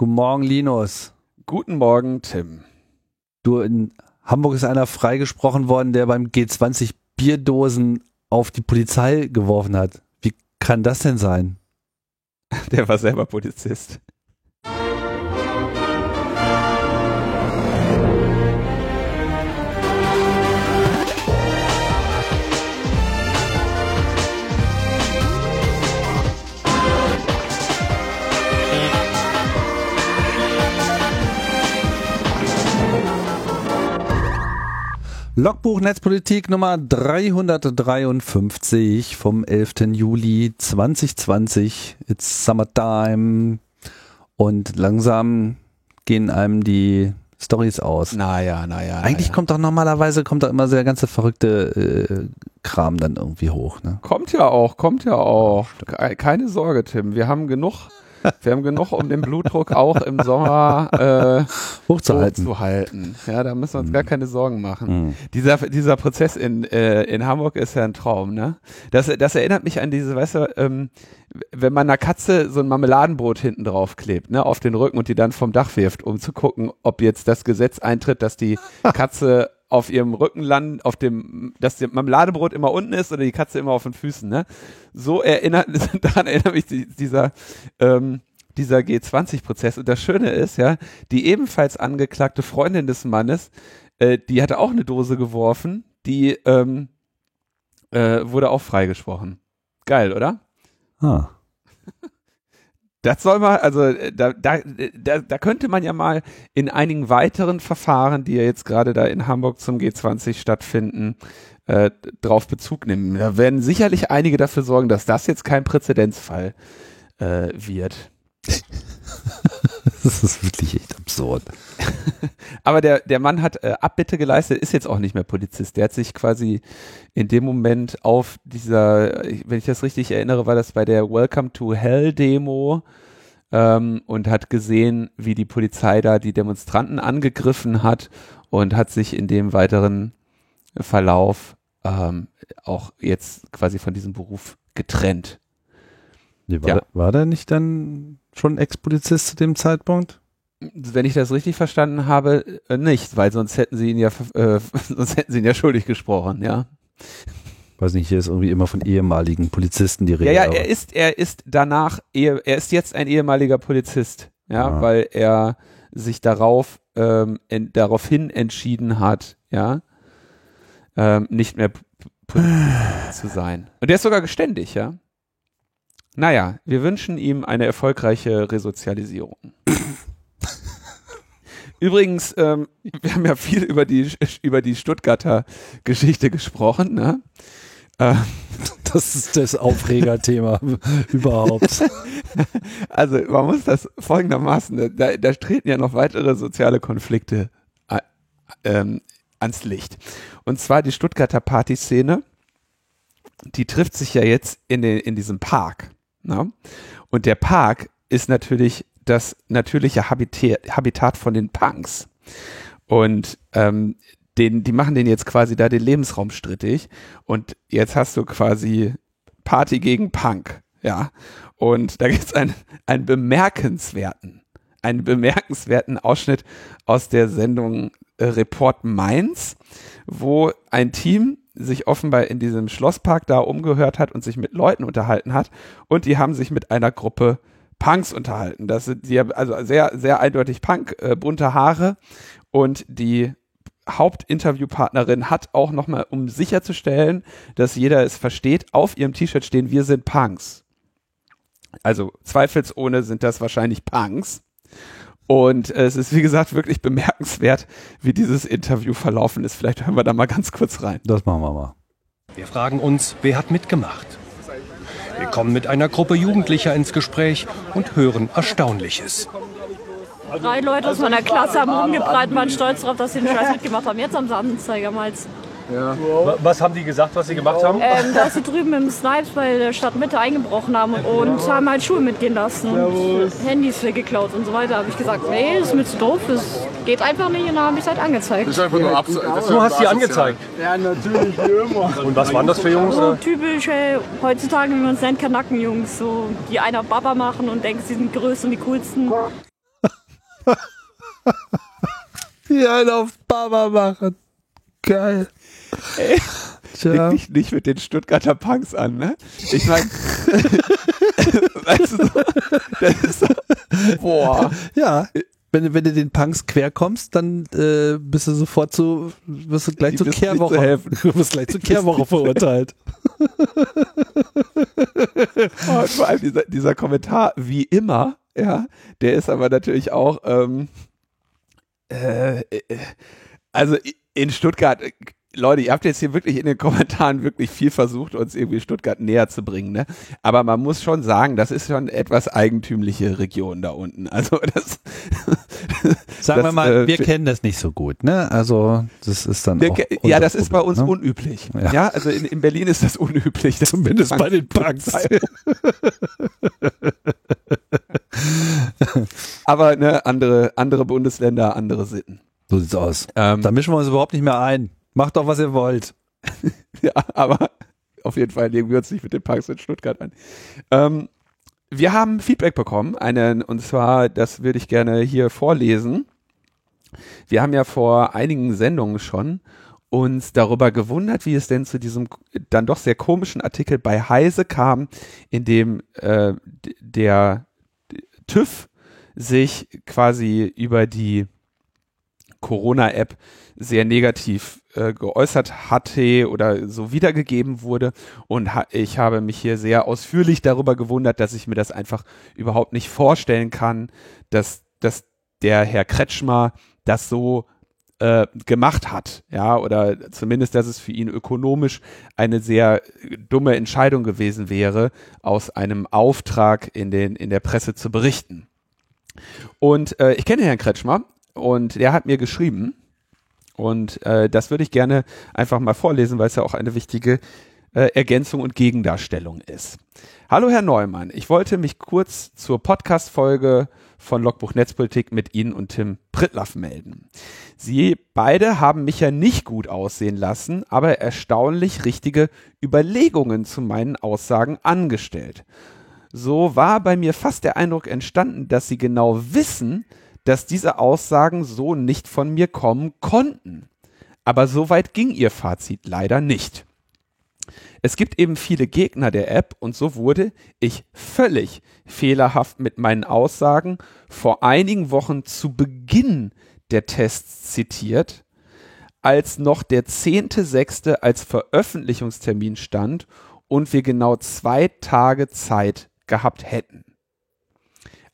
Guten Morgen, Linus. Guten Morgen, Tim. Du, in Hamburg ist einer freigesprochen worden, der beim G20 Bierdosen auf die Polizei geworfen hat. Wie kann das denn sein? Der war selber Polizist. Logbuch Netzpolitik Nummer 353 vom 11. Juli 2020. It's summertime. Und langsam gehen einem die Stories aus. Naja, naja. Eigentlich naja. kommt doch normalerweise kommt doch immer so der ganze verrückte äh, Kram dann irgendwie hoch. Ne? Kommt ja auch, kommt ja auch. Keine Sorge, Tim. Wir haben genug wir haben genug, um den Blutdruck auch im Sommer äh, hochzuhalten. hochzuhalten. Ja, da müssen wir uns mhm. gar keine Sorgen machen. Mhm. Dieser, dieser Prozess in, äh, in Hamburg ist ja ein Traum, ne? Das, das erinnert mich an diese, weißt du, ähm, wenn man einer Katze so ein Marmeladenbrot hinten drauf klebt, ne, auf den Rücken und die dann vom Dach wirft, um zu gucken, ob jetzt das Gesetz eintritt, dass die Katze auf ihrem Rücken landen, auf dem, dass das Marmeladebrot immer unten ist oder die Katze immer auf den Füßen, ne? So erinnert, daran erinnert mich dieser, ähm, dieser G20-Prozess. Und das Schöne ist, ja, die ebenfalls angeklagte Freundin des Mannes, äh, die hatte auch eine Dose geworfen, die ähm, äh, wurde auch freigesprochen. Geil, oder? Ah. Das soll mal, also äh, da, da, da, da könnte man ja mal in einigen weiteren Verfahren, die ja jetzt gerade da in Hamburg zum G20 stattfinden, äh, drauf Bezug nehmen. Da werden sicherlich einige dafür sorgen, dass das jetzt kein Präzedenzfall äh, wird. das ist wirklich echt absurd. Aber der, der Mann hat äh, Abbitte geleistet, ist jetzt auch nicht mehr Polizist. Der hat sich quasi in dem Moment auf dieser, wenn ich das richtig erinnere, war das bei der Welcome to Hell Demo ähm, und hat gesehen, wie die Polizei da die Demonstranten angegriffen hat und hat sich in dem weiteren Verlauf ähm, auch jetzt quasi von diesem Beruf getrennt. Nee, war, ja. war der nicht dann schon Ex-Polizist zu dem Zeitpunkt? Wenn ich das richtig verstanden habe, äh, nicht, weil sonst hätten sie ihn ja, äh, sonst hätten sie ihn ja schuldig gesprochen, ja. Weiß nicht, hier ist irgendwie immer von ehemaligen Polizisten die Rede. Ja, ja, er ist, er ist danach, er ist jetzt ein ehemaliger Polizist, ja, ah. weil er sich darauf, ähm, in, daraufhin entschieden hat, ja, ähm, nicht mehr Polizist zu sein. Und der ist sogar geständig, ja. Naja, wir wünschen ihm eine erfolgreiche Resozialisierung. Übrigens, ähm, wir haben ja viel über die, über die Stuttgarter Geschichte gesprochen. Ne? Äh, das ist das Aufregerthema überhaupt. Also man muss das folgendermaßen, da, da treten ja noch weitere soziale Konflikte äh, ähm, ans Licht. Und zwar die Stuttgarter Partyszene, die trifft sich ja jetzt in, den, in diesem Park. Ne? Und der Park ist natürlich das natürliche Habitat, Habitat von den Punks. Und ähm, den, die machen den jetzt quasi da den Lebensraum strittig. Und jetzt hast du quasi Party gegen Punk. Ja. Und da gibt es einen, einen bemerkenswerten, einen bemerkenswerten Ausschnitt aus der Sendung äh, Report Mainz, wo ein Team sich offenbar in diesem Schlosspark da umgehört hat und sich mit Leuten unterhalten hat. Und die haben sich mit einer Gruppe Punks unterhalten. Das sind die also sehr, sehr eindeutig Punk, äh, bunte Haare. Und die Hauptinterviewpartnerin hat auch nochmal, um sicherzustellen, dass jeder es versteht, auf ihrem T-Shirt stehen, wir sind Punks. Also zweifelsohne sind das wahrscheinlich Punks. Und äh, es ist, wie gesagt, wirklich bemerkenswert, wie dieses Interview verlaufen ist. Vielleicht hören wir da mal ganz kurz rein. Das machen wir mal. Wir fragen uns, wer hat mitgemacht? Wir kommen mit einer Gruppe Jugendlicher ins Gespräch und hören Erstaunliches. Drei Leute aus meiner Klasse haben rumgebreitet, waren stolz darauf, dass sie den Scheiß mitgemacht haben. Jetzt am Anzeiger mal. Ja. Was haben die gesagt, was sie gemacht haben? Ähm, dass sie drüben im Snipes bei der Stadtmitte eingebrochen haben und, haben halt Schuhe mitgehen lassen und Handys geklaut und so weiter. habe ich gesagt, nee, das ist mir zu doof, das geht einfach nicht und dann habe ich es halt angezeigt. Das ist einfach nur Du hast sie angezeigt? Ja, natürlich, wie immer. Und was waren das für Jungs? So typische, heutzutage, wie man es nennt, Kanackenjungs, so, die einer Baba machen und denken, sie sind die größten und die coolsten. Ja, einen auf Baba machen. Geil. Ey, leg dich nicht mit den Stuttgarter Punks an, ne? Ich meine, weißt du, das ist so, boah. Ja. Wenn, du- wenn du den Punks quer kommst, dann äh, bist du sofort zu, wirst du gleich Die zur zu Kehrwoche. helfen. Du wirst gleich zur Kehrwoche verurteilt. Oh, und vor allem dieser, dieser Kommentar, wie immer, ja, der ist aber natürlich auch, ähm, äh, äh, also in Stuttgart, äh, Leute, ihr habt jetzt hier wirklich in den Kommentaren wirklich viel versucht, uns irgendwie Stuttgart näher zu bringen, ne? Aber man muss schon sagen, das ist schon etwas eigentümliche Region da unten. Also das, Sagen Das, wir mal, äh, wir kennen das nicht so gut, ne? Also, das ist dann wir, auch ja, das ist bei Problem, uns ne? unüblich. Ja. Ja, also in, in Berlin ist das unüblich. Das Zumindest bei den Punks. Aber ne, andere, andere Bundesländer, andere Sitten. So sieht's aus. Ähm, Da mischen wir uns überhaupt nicht mehr ein. Macht doch, was ihr wollt. Ja, aber auf jeden Fall legen wir uns nicht mit den Parks in Stuttgart an. Ähm, wir haben Feedback bekommen, einen, und zwar, das würde ich gerne hier vorlesen. Wir haben ja vor einigen Sendungen schon uns darüber gewundert, wie es denn zu diesem dann doch sehr komischen Artikel bei Heise kam, in dem äh, der TÜV sich quasi über die Corona-App sehr negativ äh, geäußert hatte oder so wiedergegeben wurde. Und ha ich habe mich hier sehr ausführlich darüber gewundert, dass ich mir das einfach überhaupt nicht vorstellen kann, dass, dass der Herr Kretschmer das so äh, gemacht hat, ja, oder zumindest, dass es für ihn ökonomisch eine sehr dumme Entscheidung gewesen wäre, aus einem Auftrag in den in der Presse zu berichten. Und äh, ich kenne Herrn Kretschmer und der hat mir geschrieben und äh, das würde ich gerne einfach mal vorlesen, weil es ja auch eine wichtige äh, Ergänzung und Gegendarstellung ist. Hallo Herr Neumann, ich wollte mich kurz zur Podcast-Folge von Logbuch Netzpolitik mit Ihnen und Tim Prittlaff melden. Sie beide haben mich ja nicht gut aussehen lassen, aber erstaunlich richtige Überlegungen zu meinen Aussagen angestellt. So war bei mir fast der Eindruck entstanden, dass Sie genau wissen, dass diese Aussagen so nicht von mir kommen konnten. Aber so weit ging Ihr Fazit leider nicht. Es gibt eben viele Gegner der App und so wurde ich völlig fehlerhaft mit meinen Aussagen vor einigen Wochen zu Beginn der Tests zitiert, als noch der 10.6. als Veröffentlichungstermin stand und wir genau zwei Tage Zeit gehabt hätten.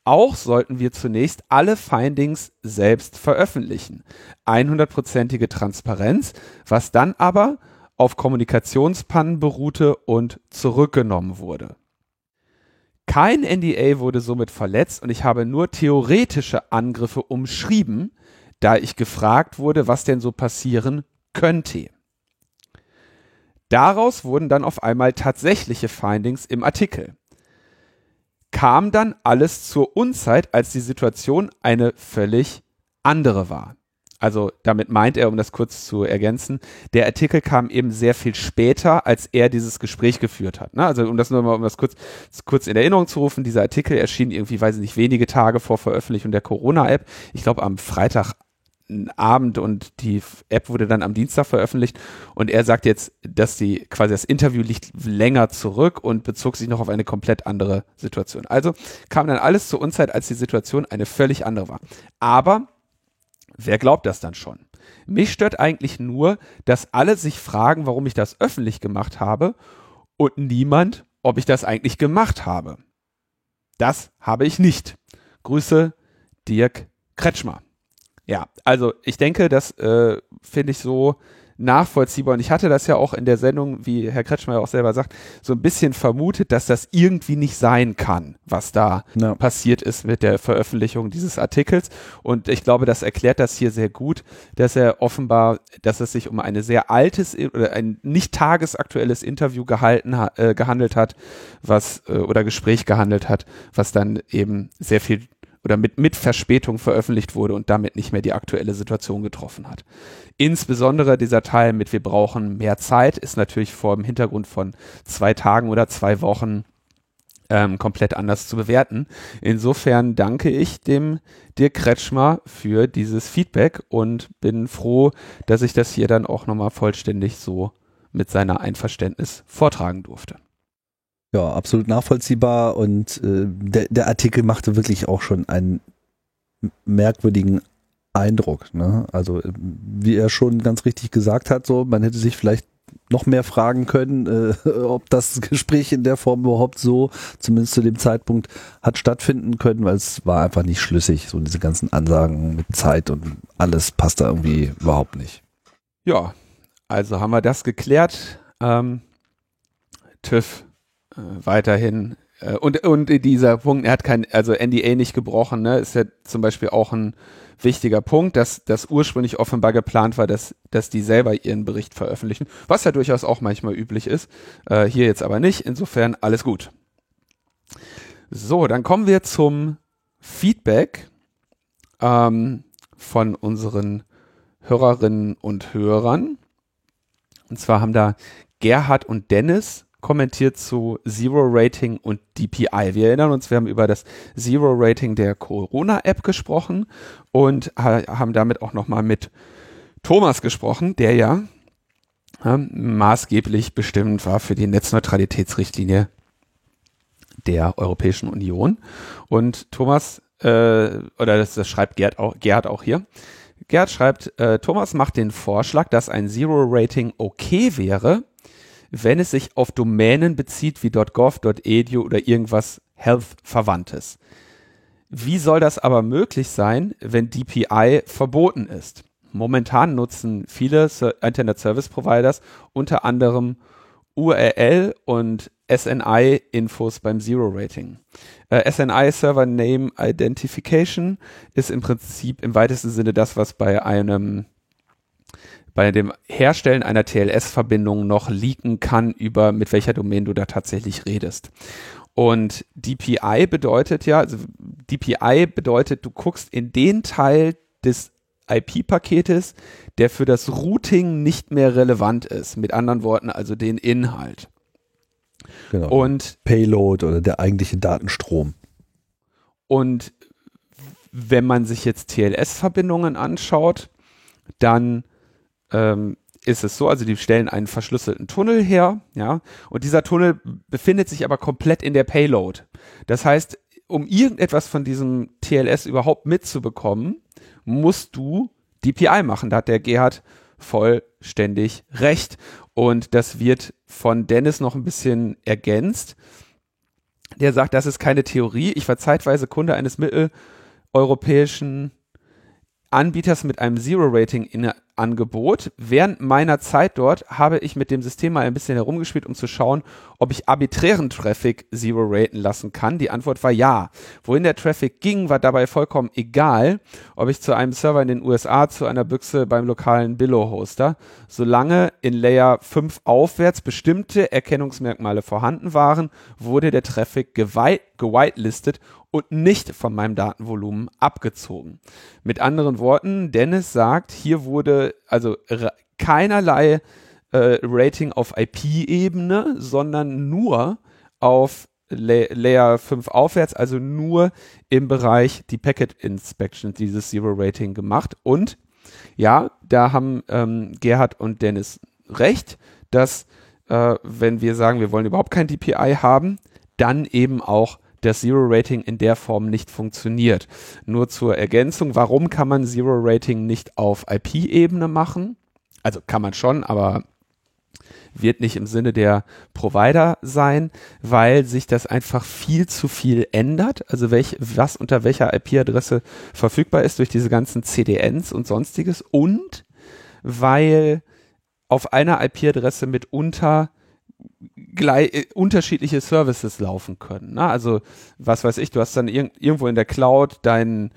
Auch sollten wir zunächst alle Findings selbst veröffentlichen. 100%ige Transparenz, was dann aber auf Kommunikationspannen beruhte und zurückgenommen wurde. Kein NDA wurde somit verletzt und ich habe nur theoretische Angriffe umschrieben, da ich gefragt wurde, was denn so passieren könnte. Daraus wurden dann auf einmal tatsächliche Findings im Artikel. Kam dann alles zur Unzeit, als die Situation eine völlig andere war. Also damit meint er, um das kurz zu ergänzen, der Artikel kam eben sehr viel später, als er dieses Gespräch geführt hat. Ne? Also um das nur mal, um das kurz, kurz in Erinnerung zu rufen, dieser Artikel erschien irgendwie, weiß ich nicht, wenige Tage vor Veröffentlichung der Corona-App. Ich glaube am Freitagabend und die App wurde dann am Dienstag veröffentlicht und er sagt jetzt, dass die quasi das Interview liegt länger zurück und bezog sich noch auf eine komplett andere Situation. Also kam dann alles zur Unzeit, als die Situation eine völlig andere war. Aber Wer glaubt das dann schon? Mich stört eigentlich nur, dass alle sich fragen, warum ich das öffentlich gemacht habe und niemand, ob ich das eigentlich gemacht habe. Das habe ich nicht. Grüße, Dirk Kretschmer. Ja, also ich denke, das äh, finde ich so nachvollziehbar. Und ich hatte das ja auch in der Sendung, wie Herr Kretschmer auch selber sagt, so ein bisschen vermutet, dass das irgendwie nicht sein kann, was da Ja. passiert ist mit der Veröffentlichung dieses Artikels. Und ich glaube, das erklärt das hier sehr gut, dass er offenbar, dass es sich um ein sehr altes oder ein nicht tagesaktuelles Interview gehalten ha äh, gehandelt hat, was äh, oder Gespräch gehandelt hat, was dann eben sehr viel oder mit, mit Verspätung veröffentlicht wurde und damit nicht mehr die aktuelle Situation getroffen hat. Insbesondere dieser Teil mit wir brauchen mehr Zeit ist natürlich vor dem Hintergrund von zwei Tagen oder zwei Wochen ähm, komplett anders zu bewerten. Insofern danke ich dem Dirk Kretschmer für dieses Feedback und bin froh, dass ich das hier dann auch nochmal vollständig so mit seiner Einverständnis vortragen durfte. Ja, absolut nachvollziehbar und äh, der, der Artikel machte wirklich auch schon einen merkwürdigen Eindruck. Ne? Also wie er schon ganz richtig gesagt hat, so man hätte sich vielleicht noch mehr fragen können, äh, ob das Gespräch in der Form überhaupt so, zumindest zu dem Zeitpunkt, hat stattfinden können, weil es war einfach nicht schlüssig. So diese ganzen Ansagen mit Zeit und alles passt da irgendwie überhaupt nicht. Ja, also haben wir das geklärt. Ähm, TÜV äh, weiterhin äh, und, und dieser Punkt, er hat kein, also NDA nicht gebrochen, ne, ist ja zum Beispiel auch ein wichtiger Punkt, dass das ursprünglich offenbar geplant war, dass, dass die selber ihren Bericht veröffentlichen, was ja durchaus auch manchmal üblich ist. Äh, hier jetzt aber nicht, insofern alles gut. So, dann kommen wir zum Feedback ähm, von unseren Hörerinnen und Hörern. Und zwar haben da Gerhard und Dennis kommentiert zu Zero Rating und DPI. Wir erinnern uns, wir haben über das Zero Rating der Corona-App gesprochen und haben damit auch nochmal mit Thomas gesprochen, der ja äh, maßgeblich bestimmt war für die Netzneutralitätsrichtlinie der Europäischen Union. Und Thomas, äh, oder das, das schreibt Gerd auch, Gerd auch hier, Gerd schreibt, äh, Thomas macht den Vorschlag, dass ein Zero-Rating okay wäre, wenn es sich auf Domänen bezieht wie .gov, .edu oder irgendwas Health-Verwandtes. Wie soll das aber möglich sein, wenn DPI verboten ist? Momentan nutzen viele Internet Service Providers unter anderem URL und SNI-Infos beim Zero-Rating. Äh, SNI Server Name Identification ist im Prinzip im weitesten Sinne das, was bei einem bei dem Herstellen einer TLS-Verbindung noch leaken kann über mit welcher Domain du da tatsächlich redest. Und DPI bedeutet ja, also DPI bedeutet, du guckst in den Teil des IP-Paketes, der für das Routing nicht mehr relevant ist. Mit anderen Worten, also den Inhalt. Genau. Und Payload oder der eigentliche Datenstrom. Und wenn man sich jetzt TLS-Verbindungen anschaut, dann ähm, ist es so, also die stellen einen verschlüsselten Tunnel her, ja, und dieser Tunnel befindet sich aber komplett in der Payload. Das heißt, um irgendetwas von diesem TLS überhaupt mitzubekommen, musst du DPI machen. Da hat der Gerhard vollständig recht. Und das wird von Dennis noch ein bisschen ergänzt. Der sagt, das ist keine Theorie. Ich war zeitweise Kunde eines mitteleuropäischen Anbieters mit einem Zero-Rating in Angebot. Während meiner Zeit dort habe ich mit dem System mal ein bisschen herumgespielt, um zu schauen, ob ich arbiträren Traffic Zero raten lassen kann. Die Antwort war ja. Wohin der Traffic ging, war dabei vollkommen egal, ob ich zu einem Server in den USA, zu einer Büchse beim lokalen Billo-Hoster, solange in Layer 5 aufwärts bestimmte Erkennungsmerkmale vorhanden waren, wurde der Traffic gewitelistet und nicht von meinem Datenvolumen abgezogen. Mit anderen Worten, Dennis sagt, hier wurde also keinerlei äh, Rating auf IP-Ebene, sondern nur auf La Layer 5 aufwärts, also nur im Bereich die Packet Inspection dieses Zero Rating gemacht. Und ja, da haben ähm, Gerhard und Dennis recht, dass äh, wenn wir sagen, wir wollen überhaupt kein DPI haben, dann eben auch das Zero Rating in der Form nicht funktioniert. Nur zur Ergänzung, warum kann man Zero Rating nicht auf IP-Ebene machen? Also kann man schon, aber wird nicht im Sinne der Provider sein, weil sich das einfach viel zu viel ändert. Also welch, was unter welcher IP-Adresse verfügbar ist durch diese ganzen CDNs und sonstiges und weil auf einer IP-Adresse mitunter gleich, äh, unterschiedliche Services laufen können. Ne? Also, was weiß ich, du hast dann irg irgendwo in der Cloud dein,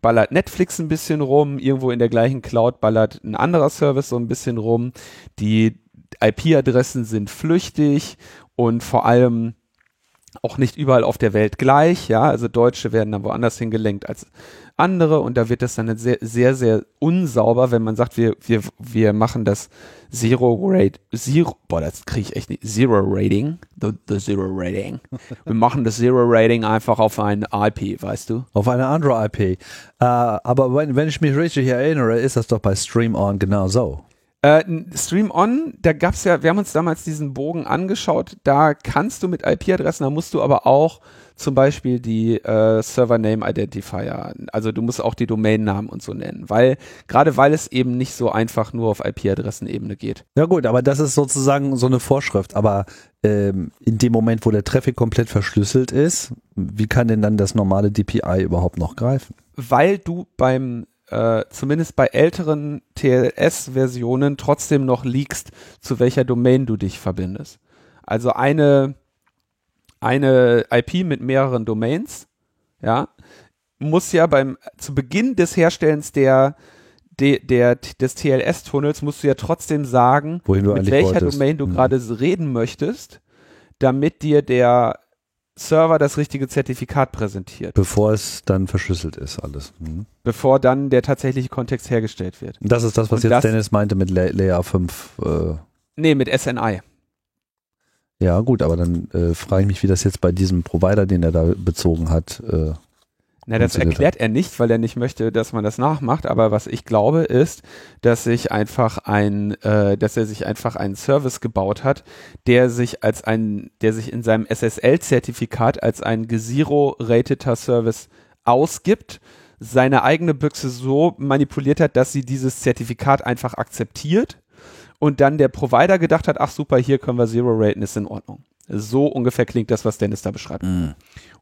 ballert Netflix ein bisschen rum, irgendwo in der gleichen Cloud ballert ein anderer Service so ein bisschen rum. Die IP-Adressen sind flüchtig und vor allem auch nicht überall auf der Welt gleich, ja, also Deutsche werden dann woanders hingelenkt als andere und da wird das dann sehr, sehr, sehr unsauber, wenn man sagt, wir, wir, wir machen das Zero Rate, Zero, boah, das kriege ich echt nicht, Zero Rating, the, the Zero Rating. Wir machen das Zero Rating einfach auf ein IP, weißt du? Auf eine andere IP. Äh, aber wenn, wenn ich mich richtig erinnere, ist das doch bei Stream On genau so. Äh, Stream On, da gab's ja, wir haben uns damals diesen Bogen angeschaut, da kannst du mit IP-Adressen, da musst du aber auch zum Beispiel die äh, Server Name Identifier, also du musst auch die Domainnamen und so nennen, weil, gerade weil es eben nicht so einfach nur auf IP-Adressenebene geht. Ja gut, aber das ist sozusagen so eine Vorschrift, aber ähm, in dem Moment, wo der Traffic komplett verschlüsselt ist, wie kann denn dann das normale DPI überhaupt noch greifen? Weil du beim äh, zumindest bei älteren TLS-Versionen trotzdem noch liegst, zu welcher Domain du dich verbindest. Also eine, eine IP mit mehreren Domains, ja, muss ja beim, zu Beginn des Herstellens der, der, der des TLS-Tunnels musst du ja trotzdem sagen, mit welcher wolltest. Domain du Mhm. gerade reden möchtest, damit dir der Server das richtige Zertifikat präsentiert, Bevor es dann verschlüsselt ist, alles. Mhm. bevor dann der tatsächliche Kontext hergestellt wird. Das ist das, was Und jetzt das- Dennis meinte mit La Layer 5. Äh, Nee, mit SNI. ja, gut, aber dann äh, frage ich mich, wie das jetzt bei diesem Provider, den er da bezogen hat, äh, Na, das erklärt er nicht, weil er nicht möchte, dass man das nachmacht. Aber was ich glaube, ist, dass sich einfach ein, äh, dass er sich einfach einen Service gebaut hat, der sich als ein, der sich in seinem SSL-Zertifikat als ein Gesiro-rateter Service ausgibt, seine eigene Büchse so manipuliert hat, dass sie dieses Zertifikat einfach akzeptiert und dann der Provider gedacht hat, ach super, hier können wir Zero raten, ist in Ordnung. So ungefähr klingt das, was Dennis da beschreibt.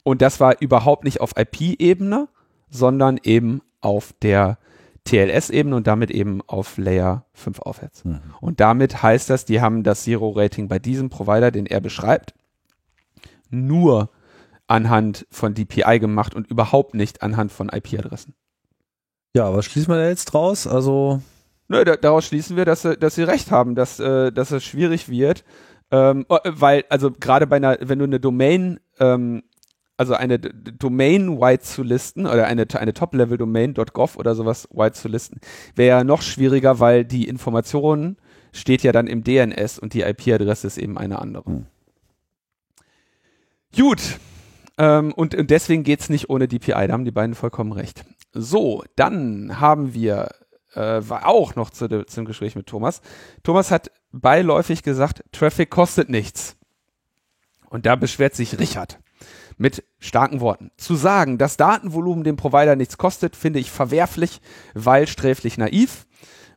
Und das war überhaupt nicht auf IP-Ebene, sondern eben auf der TLS-Ebene und damit eben auf Layer 5 aufwärts. Mhm. Und damit heißt das, die haben das Zero-Rating bei diesem Provider, den er beschreibt, nur anhand von DPI gemacht und überhaupt nicht anhand von IP-Adressen. ja, was schließen wir da jetzt draus? Also, Nö, da, daraus schließen wir, dass, sie- dass sie recht haben, dass, äh, dass es schwierig wird, ähm, äh, weil, also gerade bei einer, wenn du eine Domain, ähm, also eine Domain white zu listen oder eine, eine Top-Level-Domain .gov oder sowas white zu listen, wäre ja noch schwieriger, weil die Information steht ja dann im DNS und die IP-Adresse ist eben eine andere. Hm. Gut. Ähm, und, und deswegen geht's nicht ohne DPI, da haben die beiden vollkommen recht. So, dann haben wir äh, war auch noch zu de, zum Gespräch mit Thomas. Thomas hat beiläufig gesagt, Traffic kostet nichts. Und da beschwert sich Richard mit starken Worten. Zu sagen, dass Datenvolumen dem Provider nichts kostet, finde ich verwerflich, weil sträflich naiv.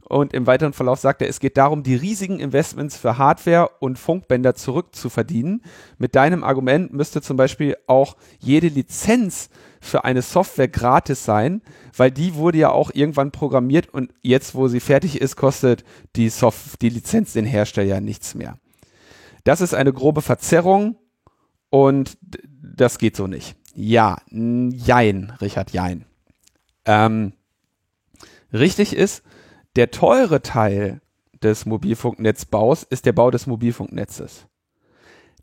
Und im weiteren Verlauf sagt er, es geht darum, die riesigen Investments für Hardware und Funkbänder zurückzuverdienen. Mit deinem Argument müsste zum Beispiel auch jede Lizenz für eine Software gratis sein, weil die wurde ja auch irgendwann programmiert und jetzt, wo sie fertig ist, kostet die, Soft die Lizenz den Hersteller ja nichts mehr. Das ist eine grobe Verzerrung und das geht so nicht. Ja, jein, Richard, jein. Ähm, richtig ist, der teure Teil des Mobilfunknetzbaus ist der Bau des Mobilfunknetzes.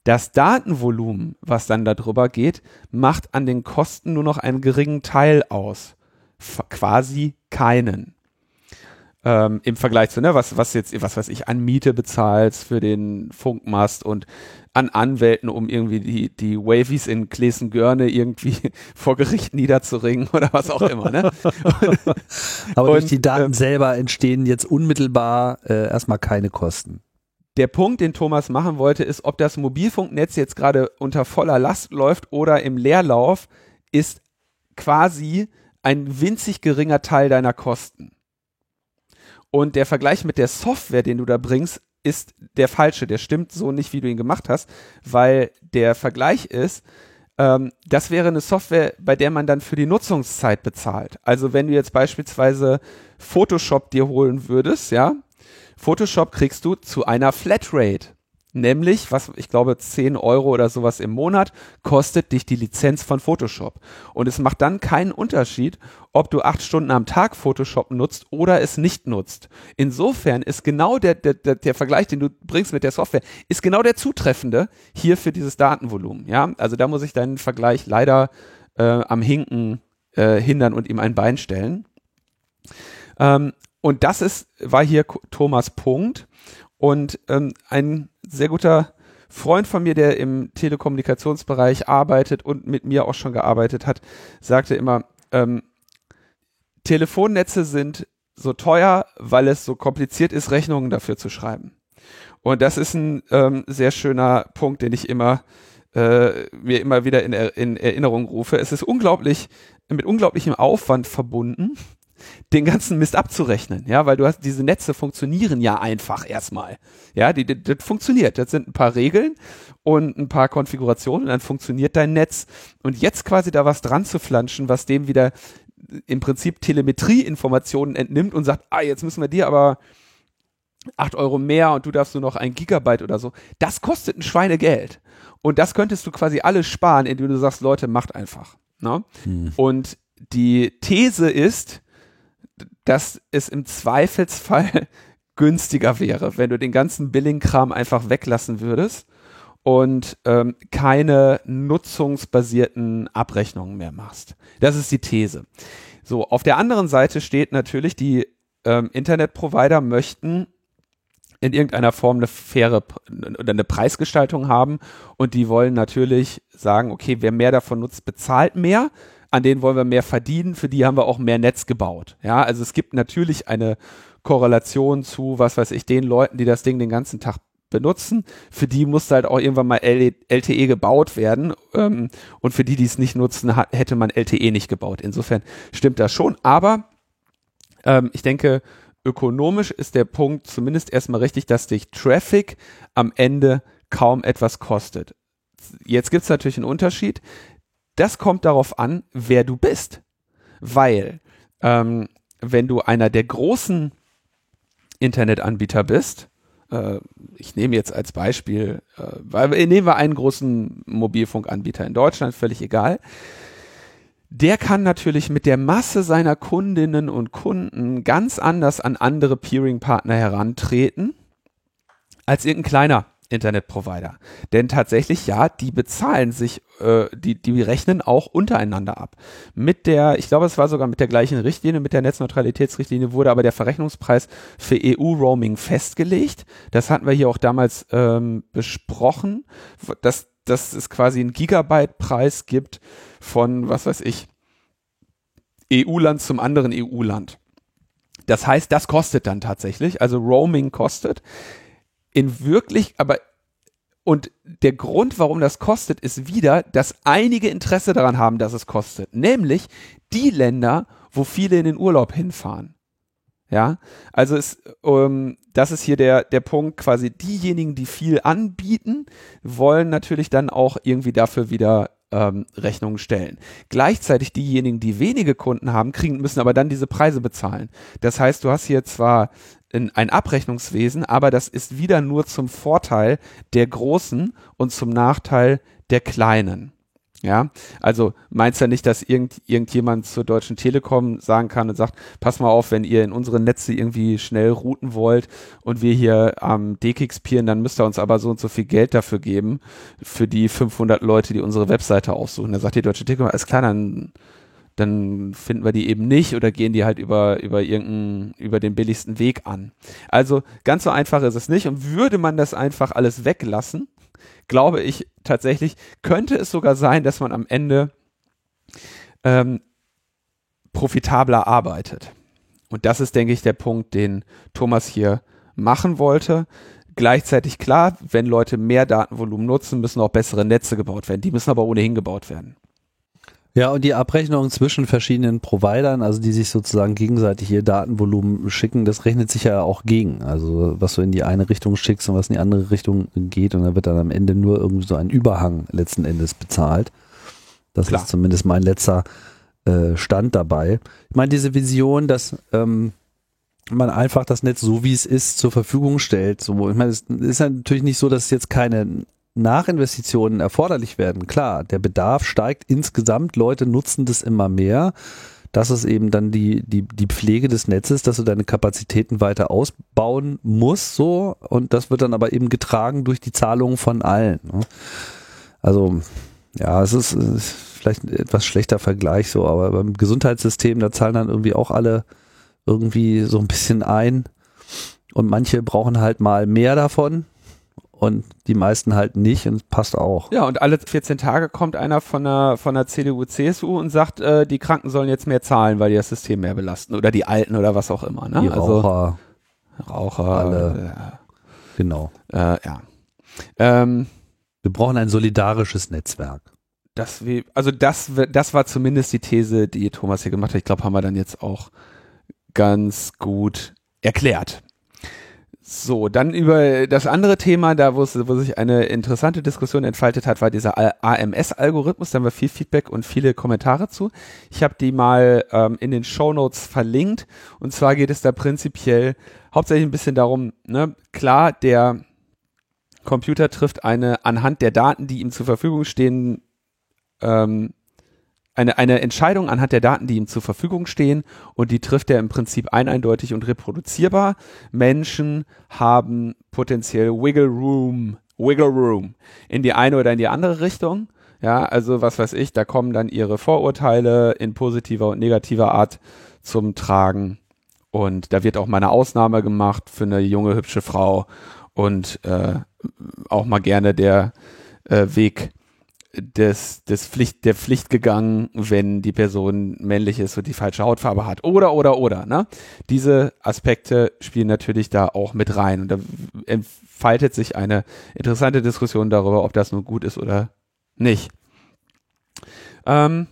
Das Datenvolumen, was dann darüber geht, macht an den Kosten nur noch einen geringen Teil aus. F quasi keinen. Ähm, Im Vergleich zu, ne, was, was jetzt, was weiß ich, an Miete bezahlst für den Funkmast und an Anwälten, um irgendwie die, die Wavies in Klesen-Görne irgendwie vor Gericht niederzuringen oder was auch immer, ne? aber durch Und, die Daten ähm, selber entstehen jetzt unmittelbar äh, erstmal keine Kosten. Der Punkt, den Thomas machen wollte, ist, ob das Mobilfunknetz jetzt gerade unter voller Last läuft oder im Leerlauf, ist quasi ein winzig geringer Teil deiner Kosten. Und der Vergleich mit der Software, den du da bringst, ist der falsche. Der stimmt so nicht, wie du ihn gemacht hast, weil der Vergleich ist, ähm, das wäre eine Software, bei der man dann für die Nutzungszeit bezahlt. Also wenn du jetzt beispielsweise Photoshop dir holen würdest, ja, Photoshop kriegst du zu einer Flatrate. Nämlich, was ich glaube, 10 Euro oder sowas im Monat kostet dich die Lizenz von Photoshop. Und es macht dann keinen Unterschied, ob du acht Stunden am Tag Photoshop nutzt oder es nicht nutzt. Insofern ist genau der, der, der, der Vergleich, den du bringst mit der Software, ist genau der zutreffende hier für dieses Datenvolumen. Ja, also da muss ich deinen Vergleich leider äh, am Hinken äh, hindern und ihm ein Bein stellen. Ähm, und das ist, war hier Thomas Punkt. Und ähm, ein sehr guter Freund von mir, der im Telekommunikationsbereich arbeitet und mit mir auch schon gearbeitet hat, sagte immer, ähm, Telefonnetze sind so teuer, weil es so kompliziert ist, Rechnungen dafür zu schreiben. Und das ist ein ähm, sehr schöner Punkt, den ich immer äh, mir immer wieder in, in Erinnerung rufe. Es ist unglaublich, mit unglaublichem Aufwand verbunden, den ganzen Mist abzurechnen, ja, weil du hast, diese Netze funktionieren ja einfach erstmal. Ja, die, die, das funktioniert. Das sind ein paar Regeln und ein paar Konfigurationen und dann funktioniert dein Netz. Und jetzt quasi da was dran zu flanschen, was dem wieder im Prinzip Telemetrieinformationen entnimmt und sagt, ah, jetzt müssen wir dir aber acht Euro mehr und du darfst nur noch ein Gigabyte oder so. Das kostet ein Schweinegeld. Und das könntest du quasi alles sparen, indem du sagst, Leute, macht einfach. Ne? Hm. Und die These ist, dass es im Zweifelsfall günstiger wäre, wenn du den ganzen Billing-Kram einfach weglassen würdest und ähm, keine nutzungsbasierten Abrechnungen mehr machst. Das ist die These. So, auf der anderen Seite steht natürlich, die ähm, Internetprovider möchten in irgendeiner Form eine faire oder eine Preisgestaltung haben und die wollen natürlich sagen, okay, wer mehr davon nutzt, bezahlt mehr an denen wollen wir mehr verdienen, für die haben wir auch mehr Netz gebaut. Ja, also es gibt natürlich eine Korrelation zu, was weiß ich, den Leuten, die das Ding den ganzen Tag benutzen. Für die musste halt auch irgendwann mal LTE gebaut werden. Ähm, und für die, die es nicht nutzen, hätte man LTE nicht gebaut. Insofern stimmt das schon. Aber ähm, ich denke, ökonomisch ist der Punkt zumindest erstmal richtig, dass dich Traffic am Ende kaum etwas kostet. Jetzt gibt es natürlich einen Unterschied. Das kommt darauf an, wer du bist. Weil, ähm, wenn du einer der großen Internetanbieter bist, äh, ich nehme jetzt als Beispiel, äh, nehmen wir einen großen Mobilfunkanbieter in Deutschland, völlig egal. Der kann natürlich mit der Masse seiner Kundinnen und Kunden ganz anders an andere Peering-Partner herantreten als irgendein kleiner Internetprovider. Denn tatsächlich, ja, die bezahlen sich, äh, die, die rechnen auch untereinander ab. Mit der, ich glaube, es war sogar mit der gleichen Richtlinie, mit der Netzneutralitätsrichtlinie wurde aber der Verrechnungspreis für EU-Roaming festgelegt. Das hatten wir hier auch damals ähm, besprochen, dass, dass es quasi einen Gigabyte-Preis gibt von, was weiß ich, EU-Land zum anderen EU-Land. Das heißt, das kostet dann tatsächlich, also Roaming kostet in wirklich, aber und der Grund, warum das kostet, ist wieder, dass einige Interesse daran haben, dass es kostet. Nämlich die Länder, wo viele in den Urlaub hinfahren. Ja, also ist, ähm, das ist hier der, der Punkt, quasi diejenigen, die viel anbieten, wollen natürlich dann auch irgendwie dafür wieder ähm, Rechnungen stellen. Gleichzeitig diejenigen, die wenige Kunden haben, kriegen, müssen aber dann diese Preise bezahlen. Das heißt, du hast hier zwar ein Abrechnungswesen, aber das ist wieder nur zum Vorteil der Großen und zum Nachteil der Kleinen. Ja, also meinst du ja nicht, dass irgend, irgendjemand zur Deutschen Telekom sagen kann und sagt, pass mal auf, wenn ihr in unsere Netze irgendwie schnell routen wollt und wir hier am DKIX pieren, dann müsst ihr uns aber so und so viel Geld dafür geben, für die 500 Leute, die unsere Webseite aussuchen. Da sagt die Deutsche Telekom, alles klar, dann dann finden wir die eben nicht oder gehen die halt über, über irgendeinen, über den billigsten Weg an. Also ganz so einfach ist es nicht. Und würde man das einfach alles weglassen, glaube ich tatsächlich, könnte es sogar sein, dass man am Ende ähm, profitabler arbeitet. Und das ist, denke ich, der Punkt, den Thomas hier machen wollte. Gleichzeitig klar, wenn Leute mehr Datenvolumen nutzen, müssen auch bessere Netze gebaut werden. Die müssen aber ohnehin gebaut werden. Ja, und die Abrechnung zwischen verschiedenen Providern, also die sich sozusagen gegenseitig ihr Datenvolumen schicken, das rechnet sich ja auch gegen. Also was du in die eine Richtung schickst und was in die andere Richtung geht und da wird dann am Ende nur irgendwie so ein Überhang letzten Endes bezahlt. Das Klar. ist zumindest mein letzter äh, Stand dabei. Ich meine, diese Vision, dass ähm, man einfach das Netz so wie es ist zur Verfügung stellt. So, ich meine, es ist natürlich nicht so, dass es jetzt keine Nachinvestitionen erforderlich werden. Klar, der Bedarf steigt insgesamt, Leute nutzen das immer mehr. das ist eben dann die, die, die Pflege des Netzes, dass du deine Kapazitäten weiter ausbauen musst, so. Und das wird dann aber eben getragen durch die Zahlungen von allen. Ne? Also, ja, es ist, ist vielleicht ein etwas schlechter Vergleich so, aber beim Gesundheitssystem, da zahlen dann irgendwie auch alle irgendwie so ein bisschen ein. Und manche brauchen halt mal mehr davon und die meisten halt nicht und passt auch. Ja, und alle 14 Tage kommt einer von der, von der CDU, CSU und sagt, äh, die Kranken sollen jetzt mehr zahlen, weil die das System mehr belasten oder die Alten oder was auch immer. Ne? Die Raucher. Also, Raucher. Alle. Genau. Äh, ja. Ähm, Wir brauchen ein solidarisches Netzwerk. das, wie, also das, das war zumindest die These, die Thomas hier gemacht hat. Ich glaube, haben wir dann jetzt auch ganz gut erklärt. So, dann über das andere Thema, da wo, es, wo sich eine interessante Diskussion entfaltet hat, war dieser AMS-Algorithmus. Da haben wir viel Feedback und viele Kommentare zu. Ich habe die mal ähm, in den Show Notes verlinkt. Und zwar geht es da prinzipiell hauptsächlich ein bisschen darum, ne, klar, der Computer trifft eine anhand der Daten, die ihm zur Verfügung stehen, ähm, eine, eine Entscheidung anhand der Daten, die ihm zur Verfügung stehen und die trifft er im Prinzip ein, eindeutig und reproduzierbar. Menschen haben potenziell Wiggle Room, Wiggle Room in die eine oder in die andere Richtung. Ja, also was weiß ich, da kommen dann ihre Vorurteile in positiver und negativer Art zum Tragen. Und da wird auch mal eine Ausnahme gemacht für eine junge, hübsche Frau und äh, auch mal gerne der äh, Weg des, des Pflicht, der Pflicht gegangen, wenn die Person männlich ist und die falsche Hautfarbe hat. Oder, oder, oder. Ne? Diese Aspekte spielen natürlich da auch mit rein. Und da entfaltet sich eine interessante Diskussion darüber, ob das nun gut ist oder nicht. Ähm,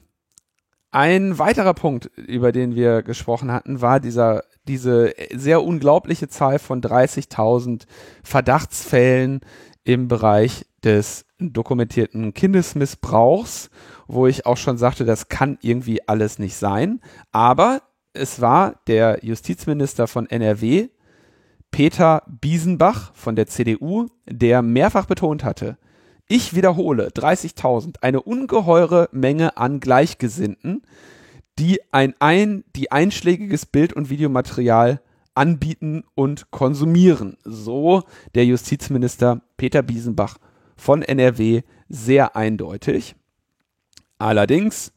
ein weiterer Punkt, über den wir gesprochen hatten, war dieser, diese sehr unglaubliche Zahl von 30.000 Verdachtsfällen im Bereich des dokumentierten Kindesmissbrauchs, wo ich auch schon sagte, das kann irgendwie alles nicht sein. Aber es war der Justizminister von NRW, Peter Biesenbach von der CDU, der mehrfach betont hatte, ich wiederhole, 30.000, eine ungeheure Menge an Gleichgesinnten, die ein, ein, die einschlägiges Bild- und Videomaterial anbieten und konsumieren. So der Justizminister Peter Biesenbach von NRW sehr eindeutig. Allerdings,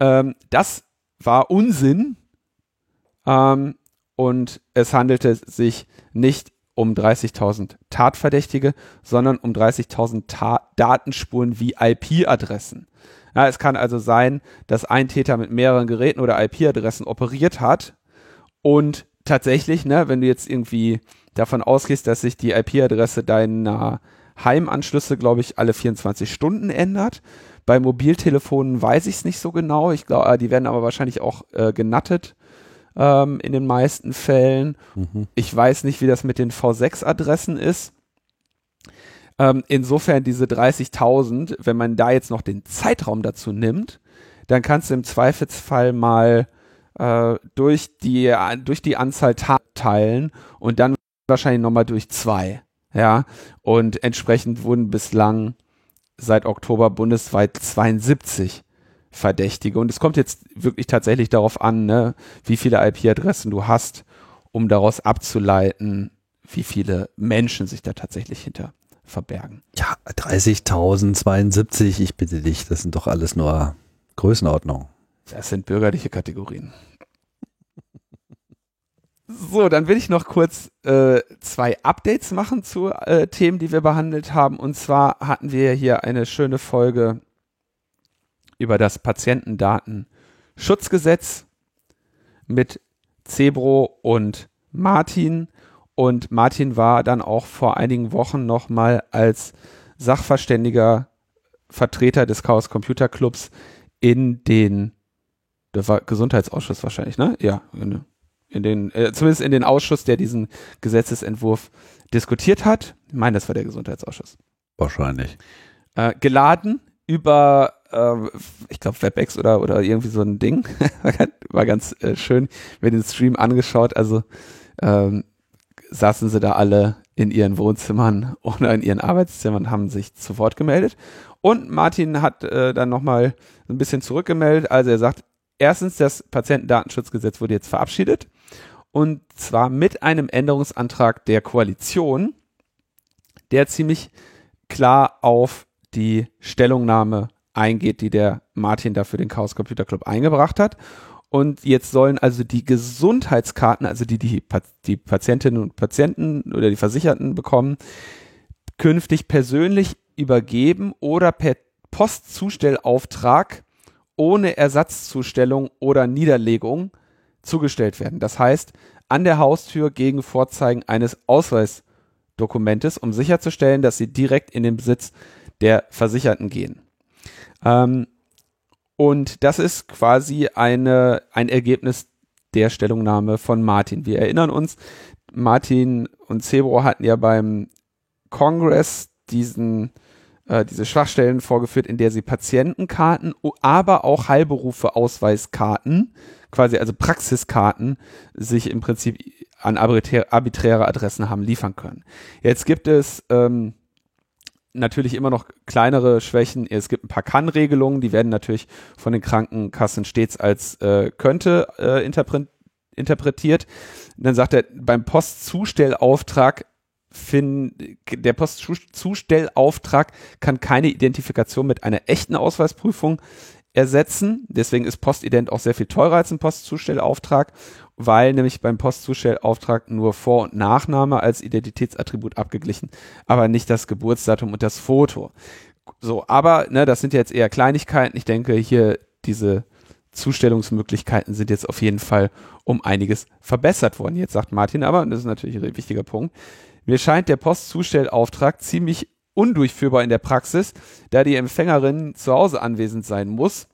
ähm, das war Unsinn ähm, und es handelte sich nicht um 30.000 Tatverdächtige, sondern um 30.000 Ta Datenspuren wie IP-Adressen. Ja, es kann also sein, dass ein Täter mit mehreren Geräten oder IP-Adressen operiert hat und tatsächlich, ne, wenn du jetzt irgendwie davon ausgehst, dass sich die IP-Adresse deiner Heimanschlüsse, glaube ich, alle 24 Stunden ändert. Bei Mobiltelefonen weiß ich es nicht so genau. Ich glaube, ah, die werden aber wahrscheinlich auch äh, genattet ähm, in den meisten Fällen. Mhm. Ich weiß nicht, wie das mit den V6-Adressen ist. Ähm, insofern diese 30.000, wenn man da jetzt noch den Zeitraum dazu nimmt, dann kannst du im Zweifelsfall mal äh, durch, die, durch die Anzahl teilen und dann wahrscheinlich nochmal durch zwei. Ja, und entsprechend wurden bislang seit Oktober bundesweit 72 Verdächtige. Und es kommt jetzt wirklich tatsächlich darauf an, ne, wie viele IP-Adressen du hast, um daraus abzuleiten, wie viele Menschen sich da tatsächlich hinter verbergen. Ja, 30.000, 72, ich bitte dich, das sind doch alles nur Größenordnung. Das sind bürgerliche Kategorien. So, dann will ich noch kurz äh, zwei Updates machen zu äh, Themen, die wir behandelt haben. Und zwar hatten wir hier eine schöne Folge über das Patientendatenschutzgesetz mit Cebro und Martin. Und Martin war dann auch vor einigen Wochen nochmal als Sachverständiger Vertreter des Chaos Computer Clubs in den, der war Gesundheitsausschuss wahrscheinlich, ne? Ja, genau in den, äh, zumindest in den Ausschuss, der diesen Gesetzesentwurf diskutiert hat. Ich meine, das war der Gesundheitsausschuss. Wahrscheinlich. Äh, geladen über, äh, ich glaube, WebEx oder, oder irgendwie so ein Ding. war ganz äh, schön. Mir den Stream angeschaut. Also ähm, saßen sie da alle in ihren Wohnzimmern oder in ihren Arbeitszimmern, haben sich zu Wort gemeldet. Und Martin hat äh, dann nochmal ein bisschen zurückgemeldet. Also er sagt, erstens, das Patientendatenschutzgesetz wurde jetzt verabschiedet und zwar mit einem Änderungsantrag der Koalition, der ziemlich klar auf die Stellungnahme eingeht, die der Martin da für den Chaos Computer Club eingebracht hat. Und jetzt sollen also die Gesundheitskarten, also die die, die Patientinnen und Patienten oder die Versicherten bekommen, künftig persönlich übergeben oder per Postzustellauftrag ohne Ersatzzustellung oder Niederlegung zugestellt werden. Das heißt, an der Haustür gegen Vorzeigen eines Ausweisdokumentes, um sicherzustellen, dass sie direkt in den Besitz der Versicherten gehen. Ähm, und das ist quasi eine, ein Ergebnis der Stellungnahme von Martin. Wir erinnern uns, Martin und Cebro hatten ja beim Kongress diesen äh, diese Schwachstellen vorgeführt, in der sie Patientenkarten, aber auch Heilberufe Ausweiskarten, quasi also Praxiskarten, sich im Prinzip an arbiträre Adressen haben liefern können. Jetzt gibt es ähm, natürlich immer noch kleinere Schwächen. Es gibt ein paar Kann-Regelungen, die werden natürlich von den Krankenkassen stets als äh, könnte äh, interpre interpretiert. Und dann sagt er, beim Postzustellauftrag find, der Postzustellauftrag kann keine Identifikation mit einer echten Ausweisprüfung ersetzen. Deswegen ist Postident auch sehr viel teurer als ein Postzustellauftrag, weil nämlich beim Postzustellauftrag nur Vor- und Nachname als Identitätsattribut abgeglichen, aber nicht das Geburtsdatum und das Foto. So, aber ne, das sind jetzt eher Kleinigkeiten. Ich denke, hier diese Zustellungsmöglichkeiten sind jetzt auf jeden Fall um einiges verbessert worden. Jetzt sagt Martin aber, und das ist natürlich ein wichtiger Punkt, mir scheint der Postzustellauftrag ziemlich undurchführbar in der Praxis, da die Empfängerin zu Hause anwesend sein muss,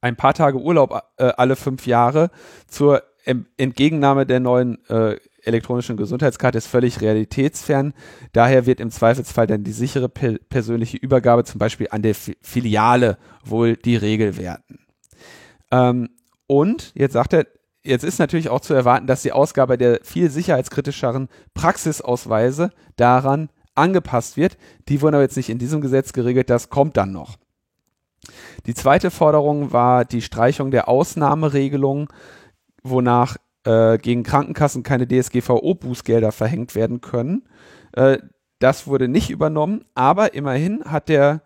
ein paar Tage Urlaub äh, alle fünf Jahre zur Entgegennahme der neuen äh, elektronischen Gesundheitskarte ist völlig realitätsfern. Daher wird im Zweifelsfall dann die sichere per persönliche Übergabe zum Beispiel an der F Filiale wohl die Regel werden. Ähm, und jetzt sagt er, Jetzt ist natürlich auch zu erwarten, dass die Ausgabe der viel sicherheitskritischeren Praxisausweise daran angepasst wird. Die wurden aber jetzt nicht in diesem Gesetz geregelt, das kommt dann noch. Die zweite Forderung war die Streichung der Ausnahmeregelung, wonach äh, gegen Krankenkassen keine DSGVO-Bußgelder verhängt werden können. Äh, das wurde nicht übernommen, aber immerhin hat der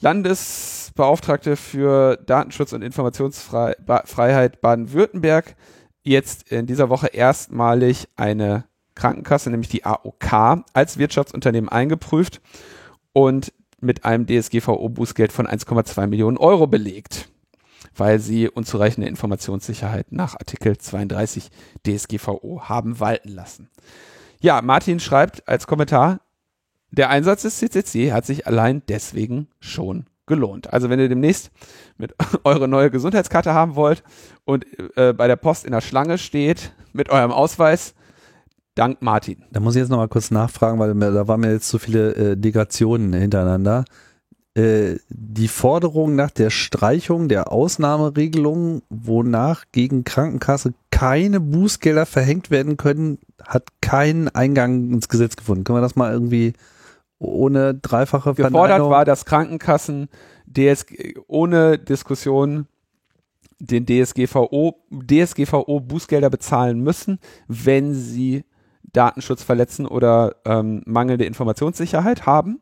Landesbeauftragte für Datenschutz und Informationsfreiheit Baden-Württemberg jetzt in dieser Woche erstmalig eine Krankenkasse, nämlich die AOK, als Wirtschaftsunternehmen eingeprüft und mit einem DSGVO-Bußgeld von 1,2 Millionen Euro belegt, weil sie unzureichende Informationssicherheit nach Artikel 32 DSGVO haben walten lassen. Ja, Martin schreibt als Kommentar, der Einsatz des CCC hat sich allein deswegen schon gelohnt. Also wenn ihr demnächst mit eure neue Gesundheitskarte haben wollt und äh, bei der Post in der Schlange steht mit eurem Ausweis, dank Martin. Da muss ich jetzt nochmal kurz nachfragen, weil da waren mir jetzt so viele äh, Negationen hintereinander. Äh, die Forderung nach der Streichung der Ausnahmeregelung, wonach gegen Krankenkasse keine Bußgelder verhängt werden können, hat keinen Eingang ins Gesetz gefunden. Können wir das mal irgendwie ohne dreifache Gefordert war, dass Krankenkassen DS ohne Diskussion den DSGVO, DSGVO Bußgelder bezahlen müssen, wenn sie Datenschutz verletzen oder ähm, mangelnde Informationssicherheit haben,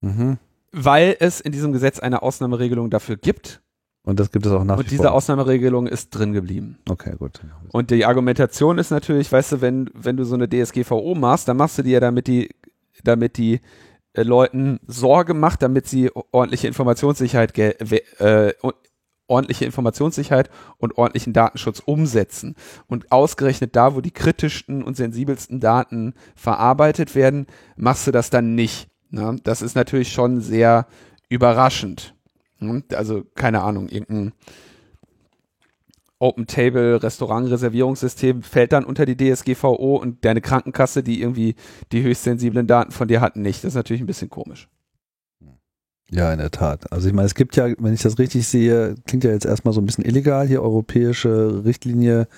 mhm. weil es in diesem Gesetz eine Ausnahmeregelung dafür gibt. Und das gibt es auch nach Und diese. Ausnahmeregelung ist drin geblieben. Okay, gut. Und die Argumentation ist natürlich, weißt du, wenn, wenn du so eine DSGVO machst, dann machst du die ja damit die damit die äh, Leuten Sorge macht, damit sie ordentliche Informationssicherheit äh, ordentliche Informationssicherheit und ordentlichen Datenschutz umsetzen. Und ausgerechnet da, wo die kritischsten und sensibelsten Daten verarbeitet werden, machst du das dann nicht. Ne? Das ist natürlich schon sehr überraschend. Ne? Also keine Ahnung, irgendein Open Table Restaurant-Reservierungssystem fällt dann unter die DSGVO und deine Krankenkasse, die irgendwie die höchst sensiblen Daten von dir hat, nicht. Das ist natürlich ein bisschen komisch. Ja, in der Tat. Also ich meine, es gibt ja, wenn ich das richtig sehe, klingt ja jetzt erstmal so ein bisschen illegal, hier europäische Richtlinie